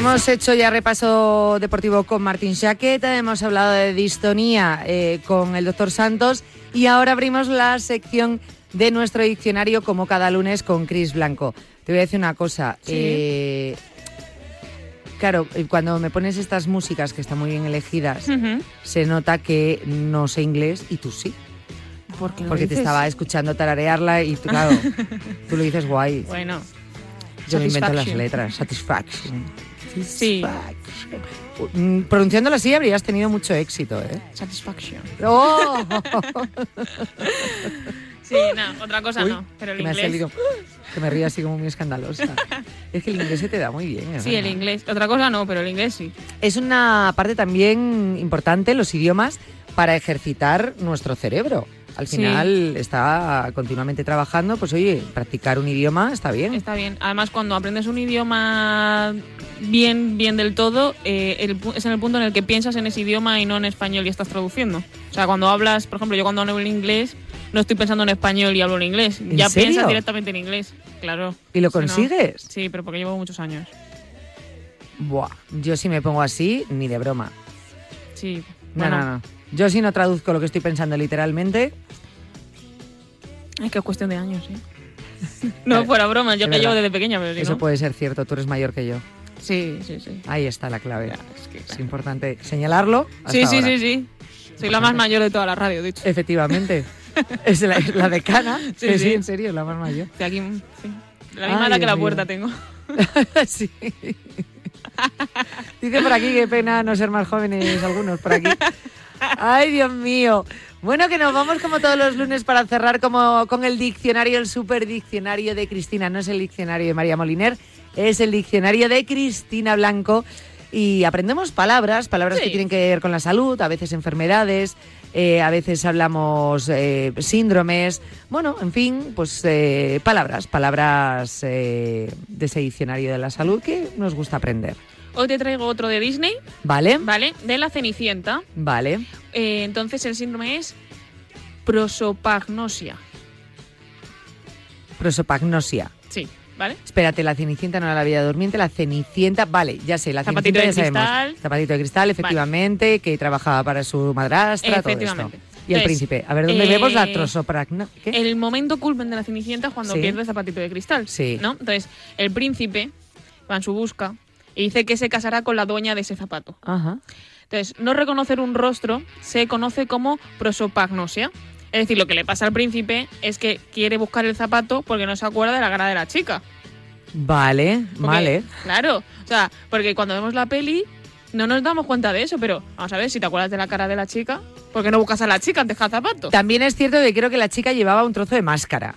Hemos hecho ya repaso deportivo con Martín Chaqueta, hemos hablado de distonía eh, con el doctor Santos y ahora abrimos la sección de nuestro diccionario como cada lunes con Cris Blanco. Te voy a decir una cosa. Sí. eh, claro, eh, cuando me pones estas músicas que están muy bien elegidas, se nota que no sé inglés y tú sí. ¿Por qué Porque te estaba escuchando tararearla y tú, claro, tú lo dices guay. Bueno. Yo me invento las letras. Satisfaction. Sí. Pronunciándolo así habrías tenido mucho éxito, ¿eh? Satisfaction. ¡Oh! Sí, no, otra cosa Uy, no. Pero el que me ha inglés. salido- que me río así como muy escandalosa. es que el inglés se te da muy bien. Sí, el inglés. Otra cosa no, pero el inglés sí. Es una parte también importante, los idiomas, para ejercitar nuestro cerebro. Al Sí. final está continuamente trabajando, pues oye, practicar un idioma está bien. Está bien. Además, cuando aprendes un idioma bien, bien del todo, eh, el es en el punto en el que piensas en ese idioma y no en español y estás traduciendo. O sea, cuando hablas, por ejemplo, yo cuando hablo en inglés, no estoy pensando en español y hablo en inglés. ¿En Ya serio? piensas directamente en inglés, claro. ¿Y lo Si no- consigues? sí, pero porque llevo muchos años. Buah, yo si me pongo así, ni de broma. Sí. No, bueno, no, no. Yo si no traduzco lo que estoy pensando literalmente, Es que es cuestión de años, sí. no fuera broma, yo Es que llevo verdad. desde pequeña, pero si eso no. puede ser cierto, tú eres mayor que yo. Sí, sí, sí. Ahí está la clave. es, importante señalarlo. Sí, sí, ahora. sí, sí. Soy la más mayor de toda la radio, dicho. Efectivamente. es la, la decana. Sí, Sí, sí, sí. en serio, la más mayor. De aquí, sí. La misma Ay, edad que la puerta mío. tengo. sí. Dice por aquí qué pena no ser más jóvenes algunos por aquí. Ay, Dios mío. Bueno, que nos vamos como todos los lunes para cerrar como con el diccionario, el super diccionario de Cristina. No es el diccionario de María Moliner, es el diccionario de Cristina Blanco. Y aprendemos palabras, palabras que tienen que ver con la salud, a veces enfermedades, eh, a veces hablamos eh, síndromes. Bueno, en fin, pues eh, palabras, palabras de ese diccionario de la salud que nos gusta aprender. Hoy te traigo otro de Disney, ¿Vale? ¿vale? De la Cenicienta. Vale. Eh, entonces el síndrome es prosopagnosia. Prosopagnosia. Sí, ¿vale? Espérate, la cenicienta no era la vida durmiente, la cenicienta, vale, ya sé, la Zapatito cenicienta de ya sabemos. cristal. Zapatito de cristal, efectivamente, que trabajaba para su madrastra, todo esto. Y el Entonces, príncipe. A ver, ¿dónde eh, vemos la trosopragna? ¿Qué? El momento culmen de la Cenicienta es cuando Sí. pierde el zapatito de cristal. Sí. ¿no? Entonces, el príncipe va en su busca y dice que se casará con la dueña de ese zapato. Ajá. Entonces, no reconocer un rostro se conoce como prosopagnosia. Es decir, lo que le pasa al príncipe es que quiere buscar el zapato porque no se acuerda de la cara de la chica. Vale, Porque, vale. Claro, o sea, porque cuando vemos la peli no nos damos cuenta de eso, pero vamos a ver si te acuerdas de la cara de la chica, ¿por qué no buscas a la chica antes que al zapato? También es cierto que creo que la chica llevaba un trozo de máscara.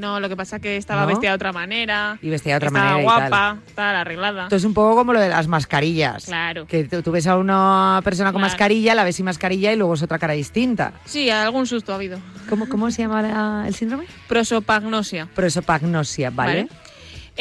No, lo que pasa es que estaba ¿No? vestida de otra manera. Y vestida de otra estaba manera y guapa, estaba arreglada. Esto es un poco como lo de las mascarillas. Claro. Que tú, ves a una persona con Claro. mascarilla, la ves sin mascarilla y luego es otra cara distinta. Sí, algún susto ha habido. ¿Cómo, cómo se llama la- el síndrome? Prosopagnosia. Prosopagnosia, ¿vale?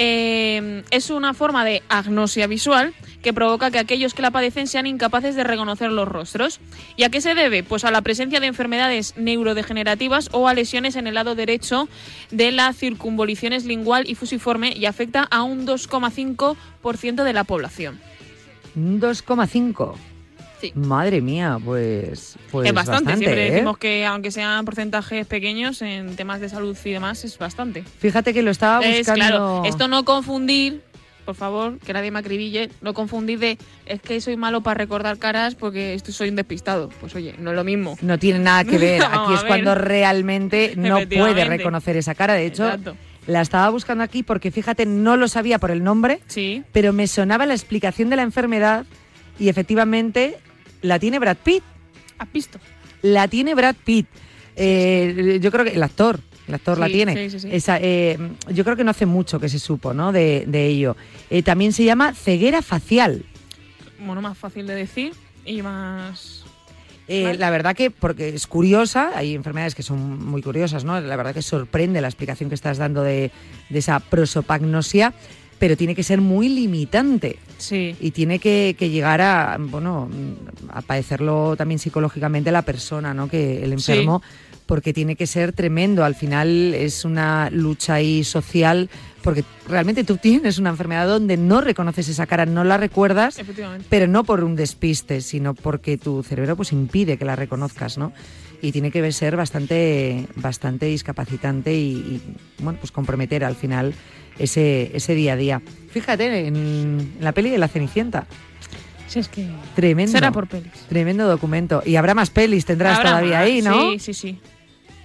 Eh, es una forma de agnosia visual que provoca que aquellos que la padecen sean incapaces de reconocer los rostros. ¿Y a qué se debe? Pues a la presencia de enfermedades neurodegenerativas o a lesiones en el lado derecho de la circunvoluciones lingual y fusiforme y afecta a un 2,5% de la población. Un 2,5. Sí. Madre mía, pues, pues es bastante, siempre ¿eh? decimos que aunque sean porcentajes pequeños en temas de salud y demás, es bastante. Fíjate que lo estaba Es buscando. claro, esto no confundir, por favor, que nadie me acribille, no confundir de es que soy malo para recordar caras porque esto soy un despistado. Pues oye, no es lo mismo. No tiene nada que ver. Aquí es ver. cuando realmente no puede reconocer esa cara. De hecho, Exacto. la estaba buscando aquí porque fíjate, no lo sabía por el nombre, Sí. pero me sonaba la explicación de la enfermedad y efectivamente la tiene Brad Pitt. ¿Has visto? La tiene Brad Pitt. Eh, Yo creo que el actor. El actor la tiene. Esa, eh, yo creo que no hace mucho que se supo ¿no? de, de ello. Eh, también se llama ceguera facial. Bueno, más fácil de decir y más... Vale. La verdad que, porque es curiosa, hay enfermedades que son muy curiosas, ¿no? La verdad que sorprende la explicación que estás dando de, de esa prosopagnosia, pero tiene que ser muy limitante. Sí. Y tiene que, que llegar a, bueno, a padecerlo también psicológicamente la persona, ¿no? Que el Sí. enfermo, porque tiene que ser tremendo. Al final es una lucha ahí social, porque realmente tú tienes una enfermedad donde no reconoces esa cara, no la recuerdas, pero no por un despiste, sino porque tu cerebro pues impide que la reconozcas, ¿no? Y tiene que ser bastante, bastante discapacitante y, y, bueno, pues comprometer al final ese, ese día a día. Fíjate en, en la peli de la Cenicienta. Si es que... Tremendo. Será por pelis. Tremendo documento. Y habrá más pelis, tendrás Habrá todavía más, ahí, ¿no? Sí, sí, sí.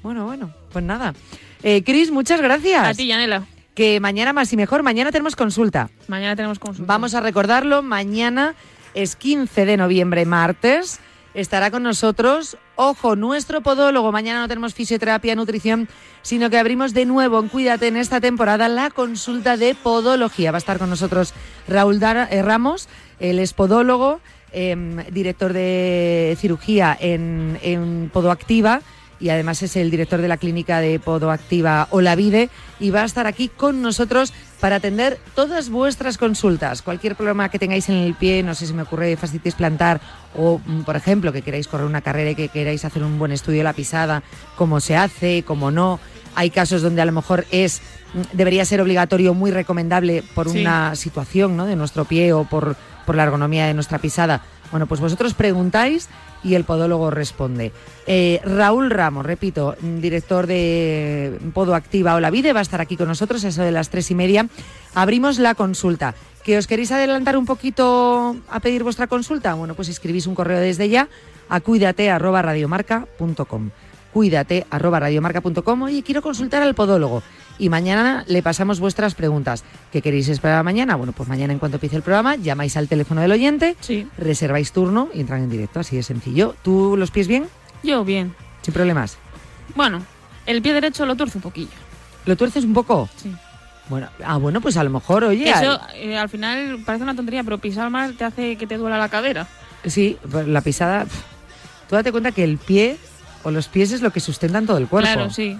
Bueno, bueno, pues nada. Eh, Cris, muchas gracias. A ti, Yanela. Que mañana más y mejor. Mañana tenemos consulta. Mañana tenemos consulta. Vamos a recordarlo, mañana es 15 de noviembre, martes. Estará con nosotros, ojo, nuestro podólogo. Mañana no tenemos fisioterapia, nutrición, sino que abrimos de nuevo en Cuídate en esta temporada la consulta de podología. Va a estar con nosotros Raúl Dara- eh, Ramos, él es podólogo, em, director de cirugía en, en Podoactiva y además es el director de la clínica de Podoactiva Olavide y va a estar aquí con nosotros para atender todas vuestras consultas. Cualquier problema que tengáis en el pie, no sé si me ocurre fascitis plantar o, mm, por ejemplo, que queráis correr una carrera y que queráis hacer un buen estudio de la pisada, cómo se hace, cómo no. Hay casos donde a lo mejor es mm, debería ser obligatorio, muy recomendable por Sí. una situación ¿no? de nuestro pie o por, por la ergonomía de nuestra pisada. Bueno, pues vosotros preguntáis y el podólogo responde. Eh, Raúl Ramos, repito, director de Podo Activa Olavide, va a estar aquí con nosotros eso de las tres y media. Abrimos la consulta. ¿Que os queréis adelantar un poquito a pedir vuestra consulta? Bueno, pues escribís un correo desde ya a cuídate arroba radiomarca.com. Cuídate arroba radiomarca.com. Oye, quiero consultar al podólogo. Y mañana le pasamos vuestras preguntas. ¿Qué queréis esperar mañana? Bueno, pues mañana en cuanto empiece el programa, llamáis al teléfono del oyente, Sí. reserváis turno y entran en directo. Así de sencillo. ¿Tú los pies bien? Yo bien. Sin problemas. Bueno, el pie derecho lo tuerzo un poquillo. ¿Lo tuerces un poco? Sí. Bueno, ah, bueno, pues a lo mejor, oye. Eso al- eh, al final parece una tontería, pero pisar mal te hace que te duela la cadera. Sí, pues la pisada. Tú date cuenta que el pie o los pies es lo que sustentan todo el cuerpo. Claro, sí.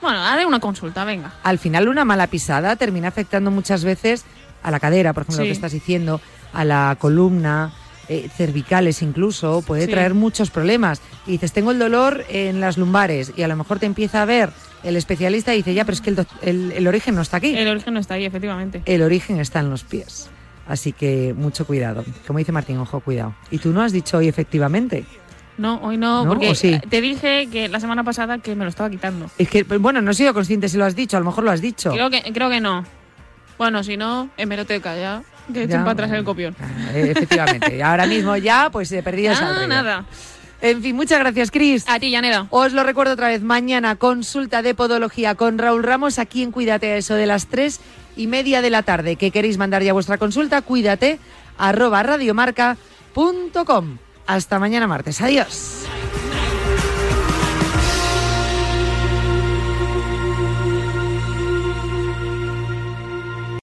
Bueno, haré una consulta, venga. Al final, una mala pisada termina afectando muchas veces a la cadera, por ejemplo, lo que estás diciendo, a la columna, eh, cervicales incluso, puede Sí. traer muchos problemas. Y dices, tengo el dolor en las lumbares, y a lo mejor te empieza a ver el especialista y dice, ya, pero es que el, el- el origen no está aquí. El origen no está ahí, efectivamente. El origen está en los pies. Así que mucho cuidado. Como dice Martín, ojo, cuidado. Y tú no has dicho hoy efectivamente. No, hoy no, ¿No? porque te dije que la semana pasada que me lo estaba quitando. Es que, bueno, no he sido consciente si lo has dicho, a lo mejor lo has dicho. Creo que, creo que no. Bueno, si no, hemeroteca ya. Que echen para atrás el copión. Eh, efectivamente, ahora mismo ya, pues he perdido esa Ah, regla. nada. En fin, muchas gracias, Cris. A ti, Yanela. Os lo recuerdo otra vez, mañana consulta de podología con Raúl Ramos aquí en Cuídate a eso de las tres y media de la tarde. Que queréis mandar ya vuestra consulta, cuídate arroba radiomarca.com. Hasta mañana martes. Adiós.